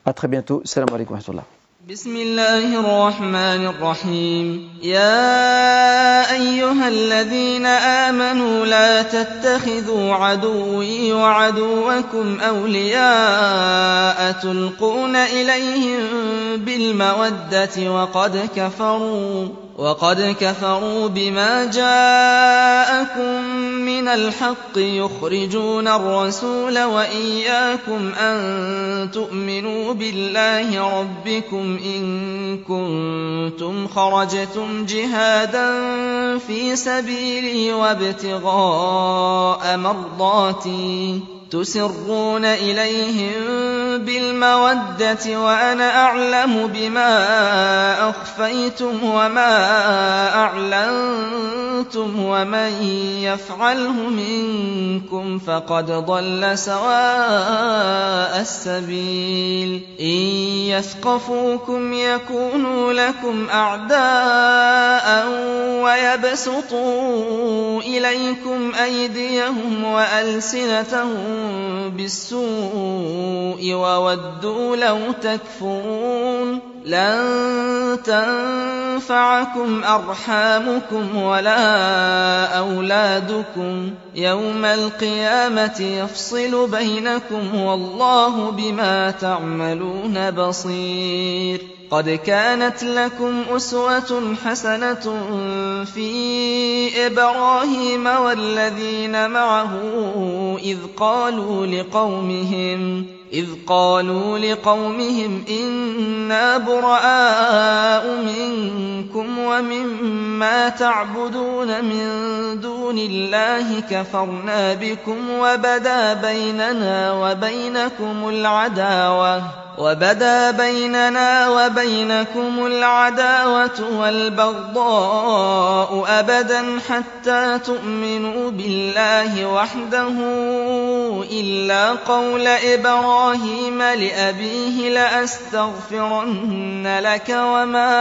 à très bientôt. Salam alaikum wa. بسم الله الرحمن الرحيم. يا أيها الذين آمنوا لا تتخذوا عدوي وعدوكم أولياء تلقون إليهم بالمودة وقد كفروا. وقد كفروا بما جاءكم من الحق يخرجون الرسول وإياكم أن تؤمنوا بالله ربكم إن كنتم خرجتم جهادا في سبيلي وابتغاء مرضاتي. تسرون إليهم بالمودة وأنا أعلم بما أخفيتم وما أعلنتم ومن يفعله منكم فقد ضل سواء السبيل إن يثقفوكم يكونوا لكم أعداء ويبسطوا إليكم أيديهم وألسنتهم بالسوء وودوا لو تكفرون لن تنفعكم أرحامكم ولا أولادكم. يوم القيامة يفصل بينكم والله بما تعملون بصير. قد كانت لكم أسوة حسنة في إبراهيم والذين معه إذ قالوا لقومهم إذ قالوا لقومهم إنا براء منكم ومما تعبدون من دون الله كفرنا بكم وبدا بيننا وبينكم العداوة. وبدا بيننا وبينكم العداوة والبغضاء أبدا حتى تؤمنوا بالله وحده إلا قول إبراهيم لأبيه لأستغفرن لك وما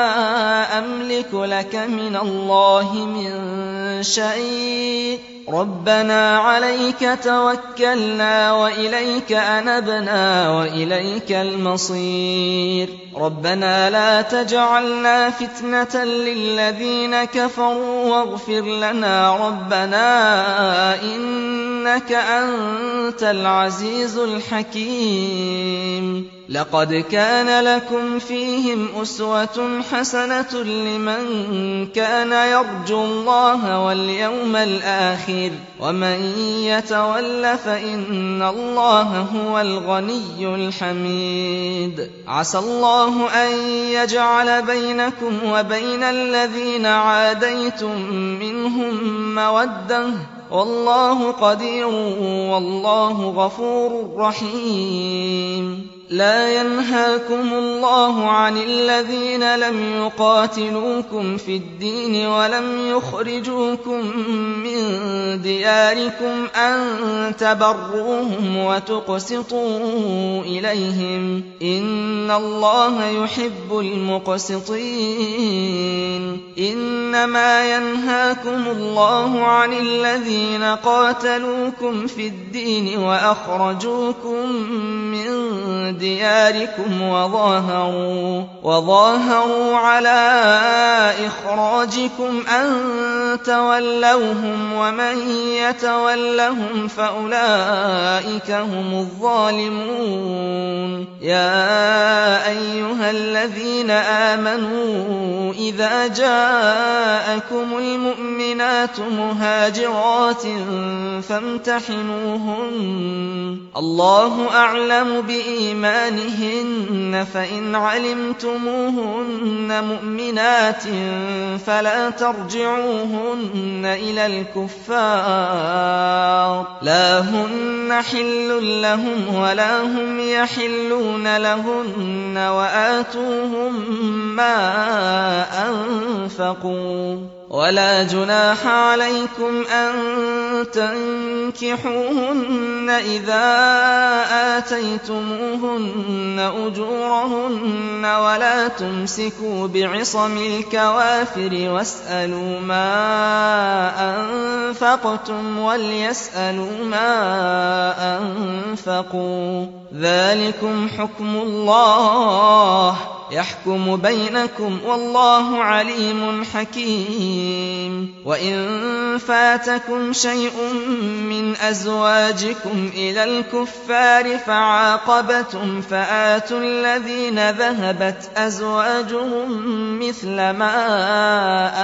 أملك لك من الله من شيء. ربنا عليك توكلنا وإليك أنبنا وإليك المصير. ربنا لا تجعلنا فتنة للذين كفروا واغفر لنا ربنا إنك أنت العزيز الحكيم. لقد كان لكم فيهم أسوة حسنة لمن كان يرجو الله واليوم الآخر ومن يتول فإن الله هو الغني الحميد. عسى الله أن يجعل بينكم وبين الذين عاديتم منهم مودة. والله قدير والله غفور رحيم. لا ينهاكم الله عن الذين لم يقاتلوكم في الدين ولم يخرجوكم من دياركم أن تبروهم وتقسطوا إليهم إن الله يحب المقسطين إنما ينهاكم الله عن الذين قاتلوكم في الدين وأخرجوكم من دياركم وظاهروا وظاهروا على إخراجكم أن تولوهم ومن يتولهم فأولئك هم الظالمون. يا أيها الذين آمنوا إذا جاءكم المؤمنات مهاجرات فامتحنوهن. الله أعلم بإيمانهن فإن علمتموهن مؤمنات فلا ترجعوهن إلى الكفار. لا هن حل لهم ولا هم يحلون لهن وآتوهم ما أنفقوا. ولا جناح عليكم أن تنكحوهن إذا آتيتموهن أجورهن ولا تمسكوا بعصم الكوافر واسألوا ما أنفقتم وليسألوا ما أنفقوا. ذلكم حكم الله. يحكم بينكم والله عليم حكيم. وإن فاتكم شيء من أزواجكم إلى الكفار فعاقبتم فآتوا الذين ذهبت أزواجهم مثل ما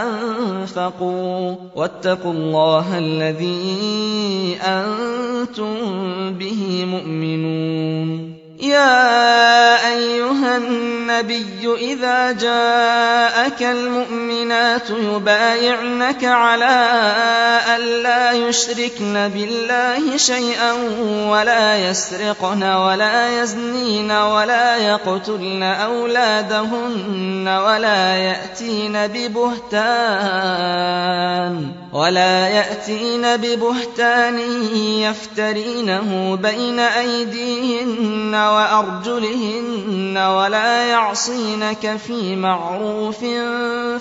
أنفقوا. واتقوا الله الذي أنتم به مؤمنون. يا أيها النبي إذا جاءك المؤمنات يبايعنك على أن لا يشركن بالله شيئا ولا يسرقن ولا يزنين ولا يقتلن أولادهن ولا يأتين ببهتان ولا يأتين ببهتان يفترينه بين أيديهن وأرجلهن ولا يعصينك في معروف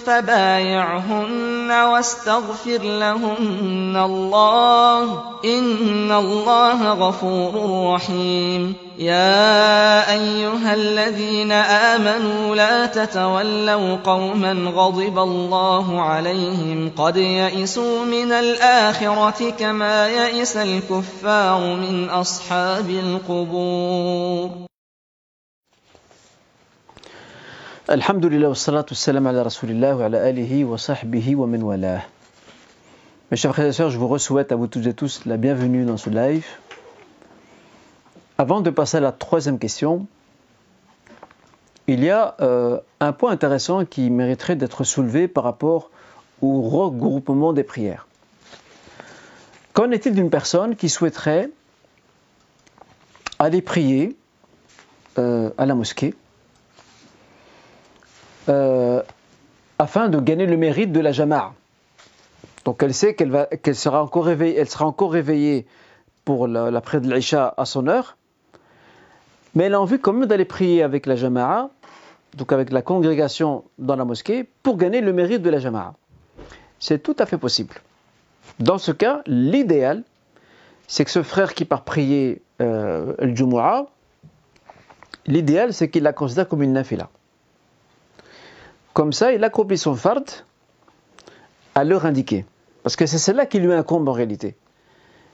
فبايعهن واستغفر لهن الله إن الله غفور رحيم يا أيها الذين آمنوا لا تتولوا قوما غضب الله عليهم قد يئسوا من الآخرة كما يئس الكفار من أصحاب القبور الحمد لله والصلاة والسلام على رسول الله وعلى آله وصحبه ومن والاه Mes chers frères et sœurs, je vous souhaite à vous toutes et tous la bienvenue dans ce live. Avant de passer à la troisième question, il y a euh, un point intéressant qui mériterait d'être soulevé par rapport au regroupement des prières. Qu'en est-il d'une personne qui souhaiterait aller prier euh, à la mosquée euh, afin de gagner le mérite de la jama'a? Donc elle sait qu'elle sera encore réveillée, sera encore réveillée pour la, la prière de l'Isha à son heure, mais elle a envie quand même d'aller prier avec la jama'a, donc avec la congrégation dans la mosquée, pour gagner le mérite de la jama'a. C'est tout à fait possible. Dans ce cas, l'idéal, c'est que ce frère qui part prier euh, le Jumu'ah, l'idéal, c'est qu'il la considère comme une nafila. Comme ça, il accomplit son fard à l'heure indiquée. Parce que c'est celle-là qui lui incombe en réalité.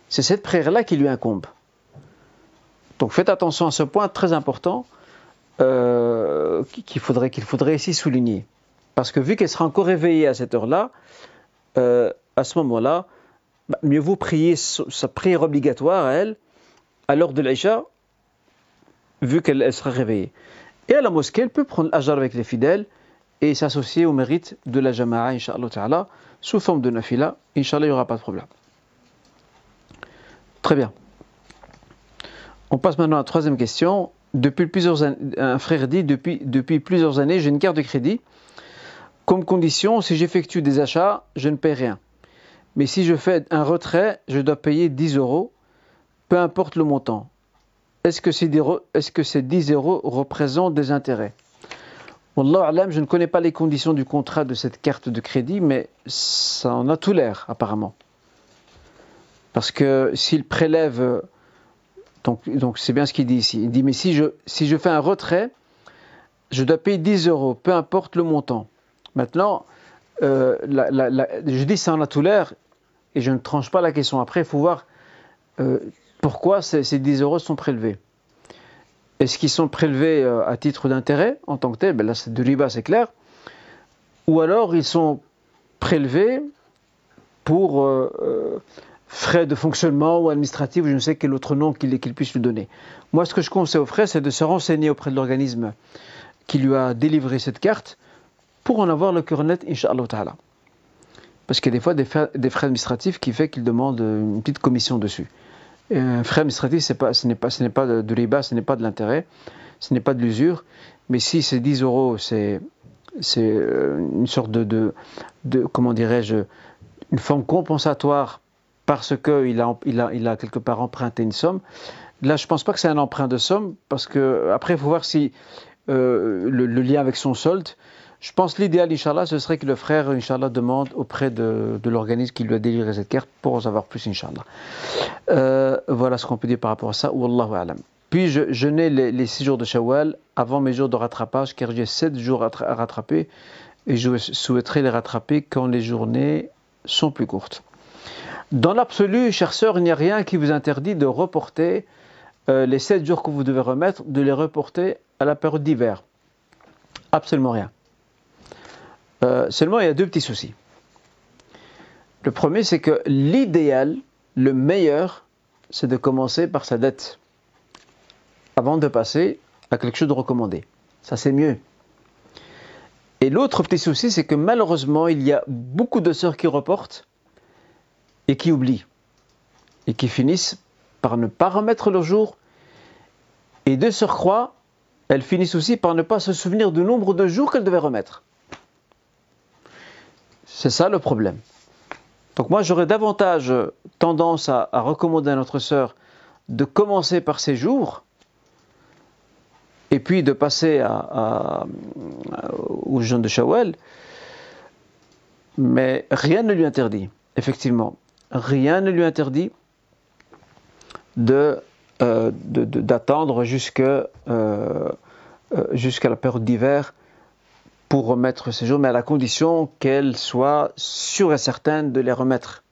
C'est cette prière-là qui lui incombe. Donc faites attention à ce point très important euh, qu'il faudrait, ici souligner. Parce que vu qu'elle sera encore réveillée à cette heure-là, euh, à ce moment-là, bah, mieux vaut prier sa prière obligatoire à elle, à l'heure de l'Aïcha, vu qu'elle sera réveillée. Et à la mosquée, elle peut prendre l'Ajar avec les fidèles et s'associer au mérite de la Jama'a, Inch'Allah sous forme de nafila. Inch'Allah, il n'y aura pas de problème. Très bien. On passe maintenant à la troisième question. Depuis plusieurs un frère dit depuis, plusieurs années, j'ai une carte de crédit. Comme condition, si j'effectue des achats, je ne paie rien. Mais si je fais un retrait, je dois payer 10 euros, peu importe le montant. Est-ce que, ces, est que ces 10 euros représentent des intérêts? Wallah je ne connais pas les conditions du contrat de cette carte de crédit, mais ça en a tout l'air, apparemment. Parce que s'il prélève Donc, c'est bien ce qu'il dit ici. Il dit, mais si je, si je fais un retrait, je dois payer 10 euros, peu importe le montant. Maintenant, euh, la, la, la, je dis l'air et je ne tranche pas la question. Après, il faut voir euh, pourquoi ces, ces, 10 euros sont prélevés. Est-ce qu'ils sont prélevés euh, à titre d'intérêt en tant que tel? Ben Là, c'est de riba, c'est clair. Ou alors, ils sont prélevés pour euh, frais de fonctionnement ou administratif, ou je ne sais quel autre nom qu'il qu puisse lui donner. Moi, ce que je conseille aux frais, c'est de se renseigner auprès de l'organisme qui lui a délivré cette carte pour en avoir le cœur net, Inch'Allah Ta'ala. Parce qu'il y a des fois des frais, administratifs qui fait qu'il demande une petite commission dessus. Un frais administratif, pas, ce n'est pas, pas de, de ce n'est pas de l'intérêt, ce n'est pas de l'usure. Mais si c'est 10 euros, c'est une sorte de comment dirais-je, une forme compensatoire parce qu'il a, il a, quelque part emprunté une somme. Là, je ne pense pas que c'est un emprunt de somme, parce que après, il faut voir si euh, le, lien avec son solde. Je pense l'idéal, Inch'Allah, ce serait que le frère, Inch'Allah, demande auprès de, l'organisme qui lui a délivré cette carte pour en savoir plus, Inch'Allah. Euh, voilà ce qu'on peut dire par rapport à ça. Wallahu alam. Puis je, n'ai les, les six jours de Shawwal avant mes jours de rattrapage, car j'ai sept jours à, à rattraper et je souhaiterais les rattraper quand les journées sont plus courtes. Dans l'absolu, chers sœurs, il n'y a rien qui vous interdit de reporter euh, les 7 jours que vous devez remettre, de les reporter à la période d'hiver. Absolument rien. Euh, seulement, il y a deux petits soucis. Le premier, c'est que l'idéal, le meilleur, c'est de commencer par sa dette avant de passer à quelque chose de recommandé. Ça, c'est mieux. Et l'autre petit souci, c'est que malheureusement, il y a beaucoup de sœurs qui reportent et qui oublient. Et qui finissent par ne pas remettre leur jour. Et de surcroît, elles finissent aussi par ne pas se souvenir du nombre de jours qu'elles devaient remettre. C'est ça le problème. Donc moi, j'aurais davantage tendance à, recommander à notre sœur de commencer par ces jours et puis de passer à, à, au jeûne de Shawwal, mais rien ne lui interdit, effectivement, rien ne lui interdit de, euh, d'attendre euh, euh, jusqu'à la période d'hiver pour remettre ces jours, mais à la condition qu'elle soit sûre et certaine de les remettre.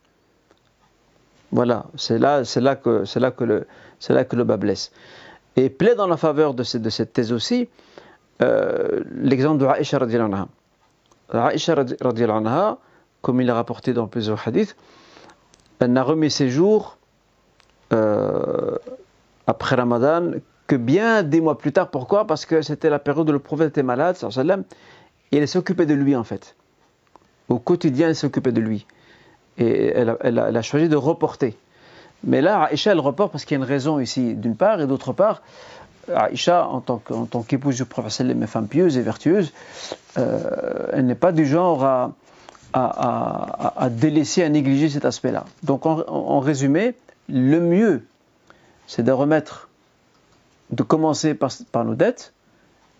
Voilà, c'est là, c'est là que, c'est là que le, c'est là que le bas blesse. Et plaît dans la faveur de, cette thèse aussi l'exemple de Aïcha radiallahu anha. Aïcha radiallahu comme il est rapporté dans plusieurs hadiths, elle n'a remis ses jours euh, après Ramadan que bien des mois plus tard. Pourquoi? Parce que c'était la période où le prophète était malade, sallam, et elle s'occupait de lui en fait. Au quotidien, elle s'occupait de lui. Et elle a, choisi de reporter. Mais là, Aïcha, elle reporte parce qu'il y a une raison ici, d'une part, et d'autre part, Aïcha, en tant qu'épouse du prophète, mais femme pieuse et vertueuse, euh, elle n'est pas du genre à, à, délaisser, à négliger cet aspect-là. Donc, en, résumé, le mieux, c'est de remettre, de commencer par, nos dettes,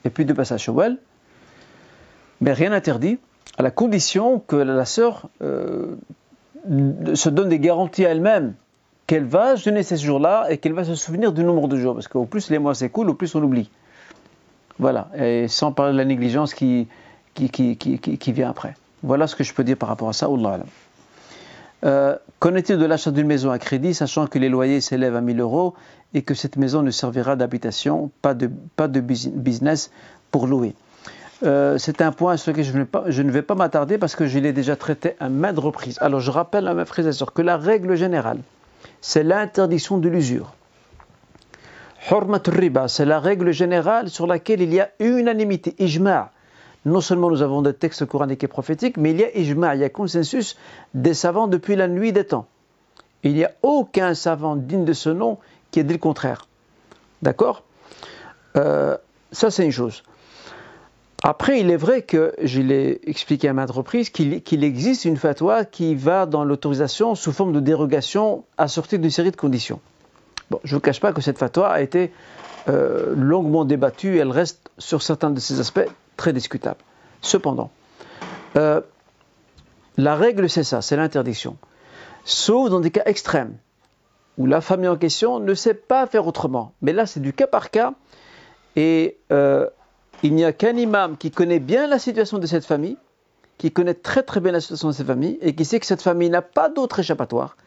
et puis de passer à Shawwal, mais rien n'interdit, à la condition que la sœur euh, se donne des garanties à elle-même qu'elle va jeûner ces jours-là et qu'elle va se souvenir du nombre de jours. Parce qu'au plus les mois s'écoulent, au plus on oublie. Voilà. Et sans parler de la négligence qui vient après. Voilà ce que je peux dire par rapport à ça. Euh, Qu'en est-il de l'achat d'une maison à crédit, sachant que les loyers s'élèvent à 1000 euros et que cette maison ne servira d'habitation, pas de, business pour louer? Euh, c'est un point sur lequel je ne, pas, je ne vais pas m'attarder parce que je l'ai déjà traité à maintes reprises. Alors je rappelle à mes frères et sœurs que la règle générale, c'est l'interdiction de l'usure. Hurmat riba, c'est la règle générale sur laquelle il y a unanimité, ijma'. Non seulement nous avons des textes coraniques et prophétiques, mais il y a ijma', il y a consensus des savants depuis la nuit des temps. Il n'y a aucun savant digne de ce nom qui ait dit le contraire. D'accord? Euh, Ça, c'est une chose. Après, il est vrai que, je l'ai expliqué à maintes reprises, qu'il qu existe une fatwa qui va dans l'autorisation sous forme de dérogation assortie d'une série de conditions. Bon, je ne vous cache pas que cette fatwa a été euh, longuement débattue et elle reste sur certains de ces aspects très discutable. Cependant, euh, la règle c'est ça, c'est l'interdiction. Sauf dans des cas extrêmes. où la famille en question ne sait pas faire autrement. Mais là, c'est du cas par cas. Et euh, il n'y a qu'un imam qui connaît bien la situation de cette famille, qui connaît très très bien la situation de cette famille, et qui sait que cette famille n'a pas d'autre échappatoire,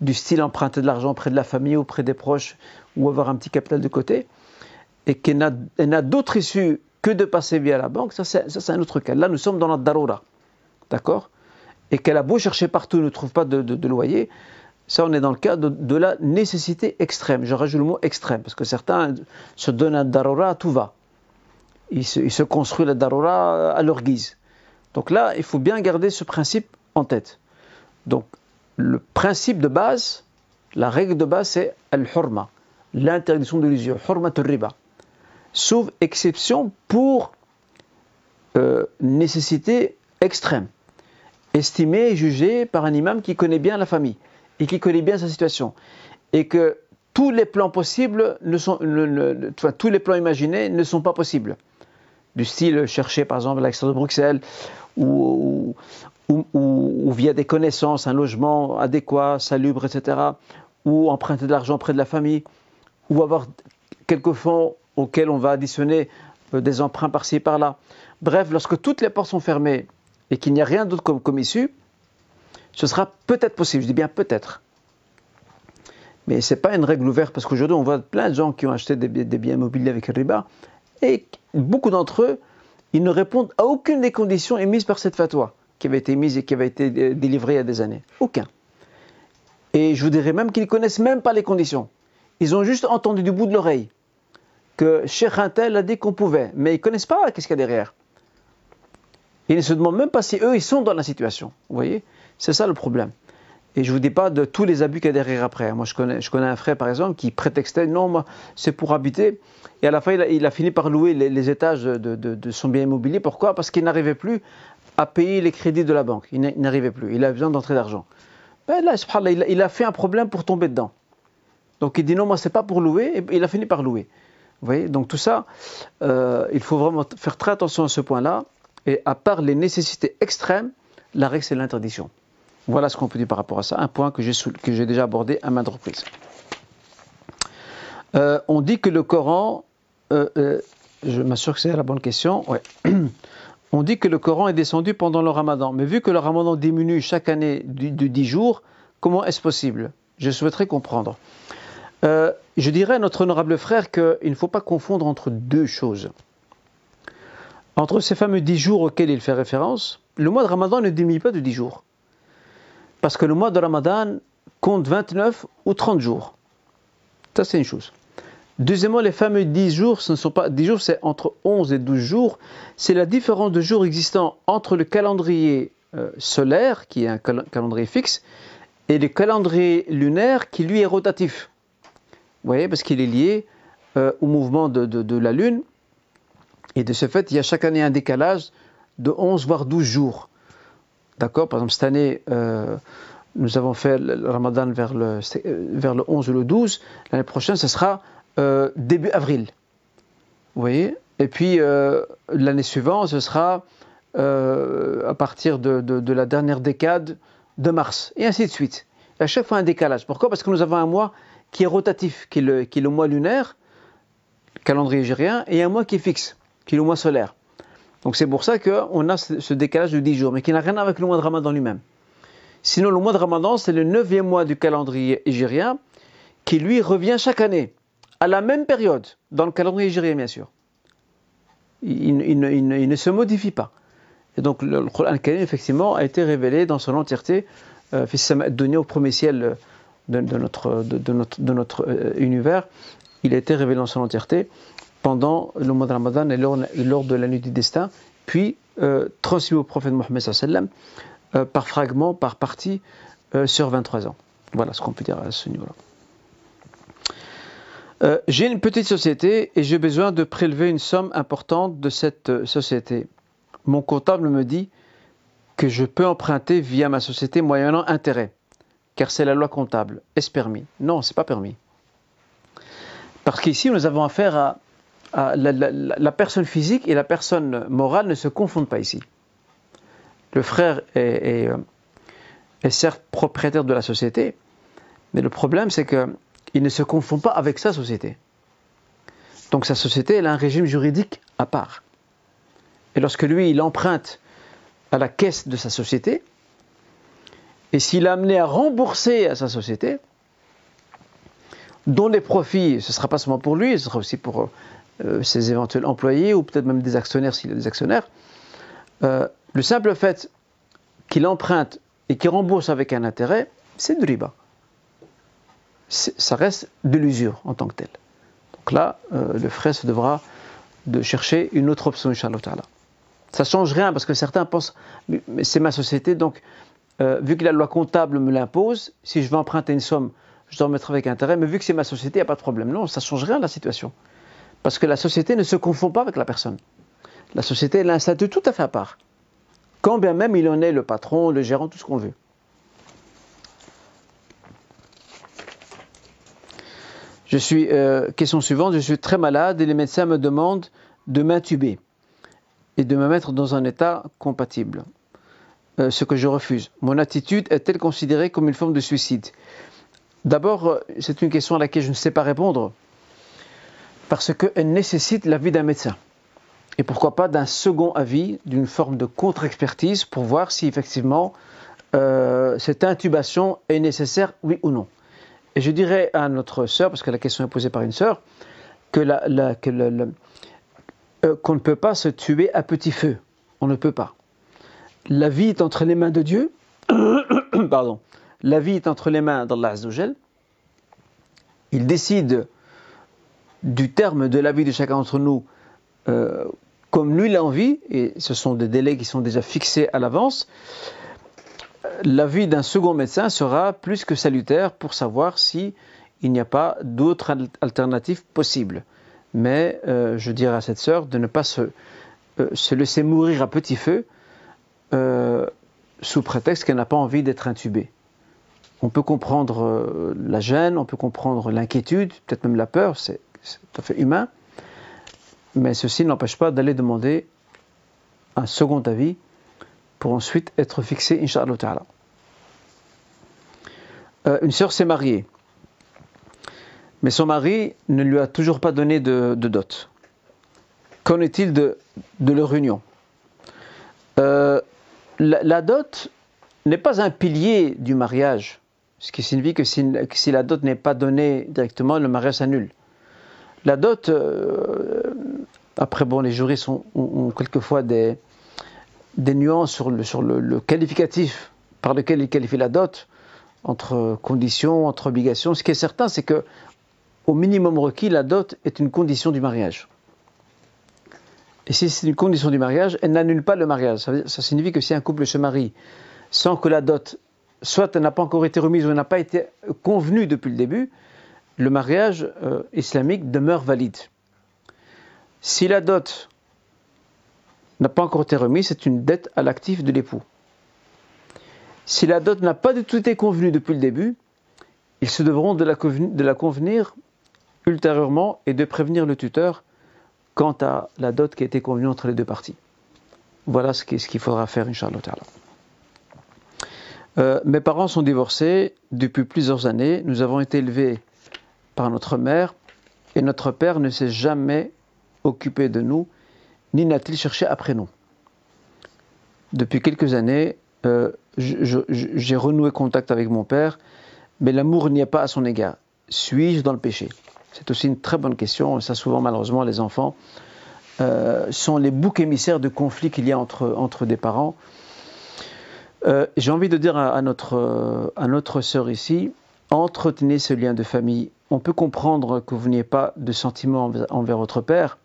du style emprunter de l'argent auprès de la famille, auprès des proches, ou avoir un petit capital de côté, et qu'elle n'a d'autre issue que de passer via la banque, ça c'est un autre cas. Là, nous sommes dans la daroura, d'accord? Et qu'elle a beau chercher partout, ne trouve pas de loyer, ça, on est dans le cas de, la nécessité extrême. Je rajoute le mot extrême, parce que certains se donnent un darura à tout va. Ils se, construisent la darura à leur guise. Donc là, il faut bien garder ce principe en tête. Donc, le principe de base, la règle de base, c'est al-hurma, l'interdiction de l'usure, hurma riba. Sauf exception pour euh, nécessité extrême, estimée et jugée par un imam qui connaît bien la famille et qui connaît bien sa situation. Et que tous les plans possibles, ne sont, tous les plans imaginés ne sont pas possibles. Du style chercher par exemple à l'extérieur de Bruxelles ou, ou, via des connaissances, un logement adéquat, salubre, etc. Ou emprunter de l'argent près de la famille, ou avoir quelques fonds auxquels on va additionner euh, des emprunts par-ci par-là. Bref, lorsque toutes les portes sont fermées et qu'il n'y a rien d'autre comme, issue, ce sera peut-être possible. Je dis bien peut-être. Mais ce n'est pas une règle ouverte parce qu'aujourd'hui, on voit plein de gens qui ont acheté des, biens immobiliers avec riba et beaucoup d'entre eux, ils ne répondent à aucune des conditions émises par cette fatwa qui avait été mise et qui avait été délivrée il y a des années. Aucun. Et je vous dirais même qu'ils ne connaissent même pas les conditions. Ils ont juste entendu du bout de l'oreille que Cheikh Intel a dit qu'on pouvait, mais ils ne connaissent pas qu'est-ce qu'il y a derrière. Ils ne se demandent même pas si eux, ils sont dans la situation. Vous voyez? C'est ça le problème. Et je ne vous dis pas de tous les abus qu'il y a derrière après. Moi, je connais, un frère, par exemple, qui prétextait non, moi, c'est pour habiter. Et à la fin, il a, fini par louer les, étages de, son bien immobilier. Pourquoi? Parce qu'il n'arrivait plus à payer les crédits de la banque. Il n'arrivait plus. Il avait besoin d'entrer d'argent. Ben là, il, il a fait un problème pour tomber dedans. Donc il dit non, moi, c'est pas pour louer. Et il a fini par louer. Voyez Donc tout ça, euh, il faut vraiment faire très attention à ce point-là. Et à part les nécessités extrêmes, la règle, c'est l'interdiction. Voilà ce qu'on peut dire par rapport à ça. Un point que j'ai déjà abordé à maintes reprises. Euh, on dit que le Coran, euh, je m'assure que c'est la bonne question, on dit que le Coran est descendu pendant le ramadan, mais vu que le ramadan diminue chaque année de 10 jours, comment est-ce possible? Je souhaiterais comprendre. Je dirais à notre honorable frère qu'il ne faut pas confondre entre deux choses. Entre ces fameux 10 jours auxquels il fait référence, le mois de ramadan ne diminue pas de 10 jours. Parce que le mois de Ramadan compte 29 ou 30 jours. Ça, c'est une chose. Deuxièmement, les fameux 10 jours, ce ne sont pas 10 jours, c'est entre 11 et 12 jours. C'est la différence de jours existant entre le calendrier euh, solaire, qui est un calendrier fixe, et le calendrier lunaire, qui lui est rotatif. Voyez, parce qu'il est lié euh, au mouvement de, la Lune. Et de ce fait, il y a chaque année un décalage de 11 voire 12 jours. D'accord? Par exemple, cette année, euh, nous avons fait le ramadan vers le, vers le 11 ou le 12. L'année prochaine, ce sera euh, début avril. Vous voyez? Et puis, euh, l'année suivante, ce sera à partir de, de, la dernière décade de mars. Et ainsi de suite. À chaque fois, un décalage. Pourquoi? Parce que nous avons un mois qui est rotatif, qui est le, le mois lunaire, calendrier égérien, et un mois qui est fixe, qui est le mois solaire. Donc c'est pour ça qu'on a ce décalage de 10 jours, mais qui n'a rien à voir avec le mois de Ramadan lui-même. Sinon, le mois de Ramadan, c'est le neuvième mois du calendrier égérien, qui lui revient chaque année, à la même période, dans le calendrier égérien bien sûr. Il, ne, se modifie pas. Et donc le Coran effectivement, a été révélé dans son entièreté, euh, donné au premier ciel de, notre, euh, univers. Il a été révélé dans son entièreté pendant le mois de Ramadan et lors, de la nuit du destin, puis euh, transmis au prophète Mohammed euh, par fragments, par partie, euh, sur 23 ans. Voilà ce qu'on peut dire à ce niveau-là. j'ai une petite société et j'ai besoin de prélever une somme importante de cette société. Mon comptable me dit que je peux emprunter via ma société moyennant intérêt, car c'est la loi comptable. Est-ce permis? Non, c'est pas permis. Parce qu'ici, nous avons affaire à la, personne physique et la personne morale ne se confondent pas ici. Le frère est, euh, est, certes propriétaire de la société, Mais le problème, c'est qu'il ne se confond pas avec sa société. Donc sa société, elle a un régime juridique à part. Et lorsque lui, il emprunte à la caisse de sa société, et s'il est amené à rembourser à sa société, dont les profits, ce ne sera pas seulement pour lui, ce sera aussi pour euh, ses éventuels employés ou peut-être même des actionnaires s'il a des actionnaires, euh, le simple fait qu'il emprunte et qu'il rembourse avec un intérêt, c'est du riba. Ça reste de l'usure en tant que tel. Donc là, euh, le frère se devra de chercher une autre option, Inch'Allah. Ça ne change rien parce que certains pensent, c'est ma société, donc vu que la loi comptable me l'impose, si je veux emprunter une somme, je dois en mettre avec intérêt, mais vu que c'est ma société, il n'y a pas de problème. Non, ça ne change rien la situation. Parce que la société ne se confond pas avec la personne. La société, elle a un statut tout à fait à part. Quand bien même il en est le patron, le gérant, tout ce qu'on veut. Je suis, euh, question suivante, je suis très malade et les médecins me demandent de m'intuber et de me mettre dans un état compatible. Euh, ce que je refuse. Mon attitude est-elle considérée comme une forme de suicide D'abord, euh, c'est une question à laquelle je ne sais pas répondre parce qu'elle nécessite l'avis d'un médecin. Et pourquoi pas d'un second avis, d'une forme de contre-expertise pour voir si effectivement euh, cette intubation est nécessaire, oui ou non. Et je dirais à notre sœur, parce que la question est posée par une sœur, que qu'on ne peut pas se tuer à petit feu. On ne peut pas. La vie est entre les mains de Dieu. Pardon. La vie est entre les mains d'Allah Azzawajal. Il décide du terme de la vie de chacun d'entre nous euh, comme lui l'a envie, et ce sont des délais qui sont déjà fixés à l'avance, la vie d'un second médecin sera plus que salutaire pour savoir si il n'y a pas d'autres alternatives possibles. Mais euh, je dirais à cette sœur de ne pas se, euh, se laisser mourir à petit feu sous prétexte qu'elle n'a pas envie d'être intubée. On peut comprendre la gêne, on peut comprendre l'inquiétude, peut-être même la peur, c'est tout à fait humain, mais ceci n'empêche pas d'aller demander un second avis pour ensuite être fixé, Inch'Allah Ta'ala. Euh, une sœur s'est mariée, mais son mari ne lui a toujours pas donné de, dot. Qu'en est-il de, leur union? Euh, la, dot n'est pas un pilier du mariage, ce qui signifie que si, la dot n'est pas donnée directement, le mariage s'annule. La dot, euh, après, bon, les juristes ont, quelquefois des, nuances sur, le, sur le, qualificatif par lequel ils qualifient la dot, entre conditions, entre obligations. Ce qui est certain, c'est que, au minimum requis, la dot est une condition du mariage. Et si c'est une condition du mariage, elle n'annule pas le mariage. Ça, signifie que si un couple se marie sans que la dot, soit elle n'a pas encore été remise ou elle n'a pas été convenue depuis le début, le mariage euh, islamique demeure valide. Si la dot n'a pas encore été remise, c'est une dette à l'actif de l'époux. Si la dot n'a pas du tout été convenue depuis le début, ils se devront de la convenir ultérieurement et de prévenir le tuteur quant à la dot qui a été convenue entre les deux parties. Voilà ce qu'il faudra faire, Inch'Allah. Euh, mes parents sont divorcés depuis plusieurs années. Nous avons été élevés par notre mère, et notre père ne s'est jamais occupé de nous, ni n'a-t-il cherché après nous. Depuis quelques années, euh, j'ai renoué contact avec mon père, mais l'amour n'y est pas à son égard. Suis-je dans le péché? C'est aussi une très bonne question, ça souvent malheureusement les enfants euh, sont les boucs émissaires de conflits qu'il y a entre, des parents. Euh, j'ai envie de dire à, à, notre, à notre sœur ici, entretenez ce lien de famille on peut comprendre que vous n'ayez pas de sentiment envers votre père,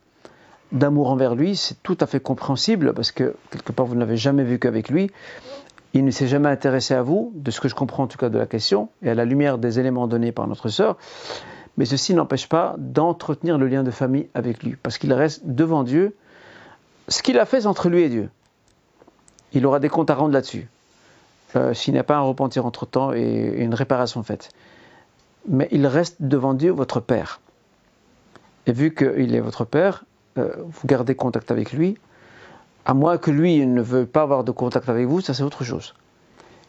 d'amour envers lui, c'est tout à fait compréhensible parce que quelque part vous ne l'avez jamais vu qu'avec lui. Il ne s'est jamais intéressé à vous, de ce que je comprends en tout cas de la question, et à la lumière des éléments donnés par notre sœur. Mais ceci n'empêche pas d'entretenir le lien de famille avec lui, parce qu'il reste devant Dieu. Ce qu'il a fait entre lui et Dieu, il aura des comptes à rendre là-dessus. Euh, s'il n'y a pas un repentir entre-temps et une réparation faite mais il reste devant Dieu votre Père. Et vu qu'il est votre Père, euh, vous gardez contact avec lui, à moins que lui ne veuille pas avoir de contact avec vous, ça c'est autre chose.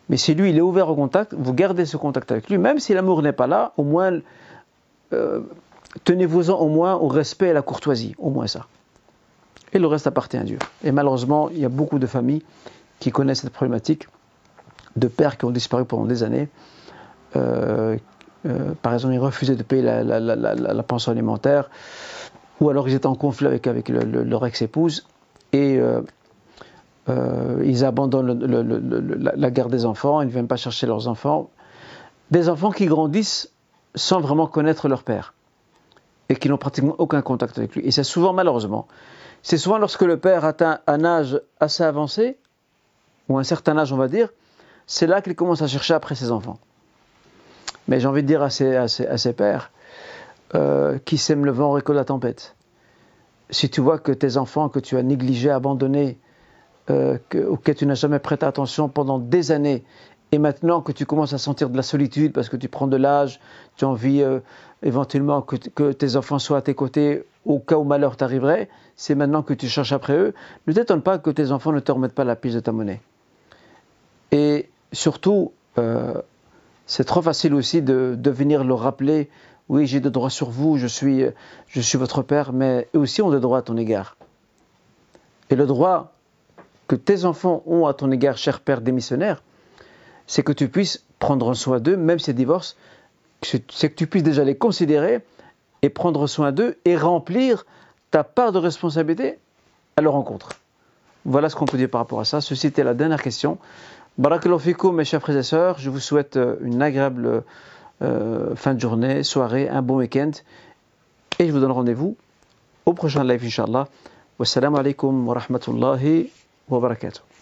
Mais si lui, il est ouvert au contact, vous gardez ce contact avec lui, même si l'amour n'est pas là, au moins, euh, tenez-vous-en au moins au respect et à la courtoisie, au moins ça. Et le reste appartient à Dieu. Et malheureusement, il y a beaucoup de familles qui connaissent cette problématique, de pères qui ont disparu pendant des années. Euh, euh, par exemple, ils refusaient de payer la, pension alimentaire, ou alors ils étaient en conflit avec, leur ex-épouse, et ils abandonnent la garde des enfants, ils ne viennent pas chercher leurs enfants. Des enfants qui grandissent sans vraiment connaître leur père et qui n'ont pratiquement aucun contact avec lui. Et c'est souvent, malheureusement, c'est souvent lorsque le père atteint un âge assez avancé, ou un certain âge, on va dire, c'est là qu'il commence à chercher après ses enfants. Mais j'ai envie de dire à ses, pères euh, qui sèment le vent récolte la tempête. Si tu vois que tes enfants que tu as négligés, abandonnés, euh, auquel tu n'as jamais prêté attention pendant des années, et maintenant que tu commences à sentir de la solitude parce que tu prends de l'âge, tu as envie euh, éventuellement que, tes enfants soient à tes côtés au cas où malheur t'arriverait, c'est maintenant que tu cherches après eux. Ne t'étonne pas que tes enfants ne te remettent pas la piste de ta monnaie. Et surtout, euh, c'est trop facile aussi de, de, venir leur rappeler oui, j'ai des droits sur vous, je suis, je suis votre père, mais eux aussi ont des droits à ton égard. Et le droit que tes enfants ont à ton égard, cher père démissionnaire, c'est que tu puisses prendre soin d'eux, même ces divorces, c'est que tu puisses déjà les considérer et prendre soin d'eux et remplir ta part de responsabilité à leur rencontre. Voilà ce qu'on peut dire par rapport à ça. Ceci était la dernière question. Barakallahu mes chers frères et sœurs. Je vous souhaite euh, une agréable euh, fin de journée, soirée, un bon week-end. Et je vous donne rendez-vous au prochain live, Inch'Allah. Wassalamu alaikum wa rahmatullahi wa barakatuh.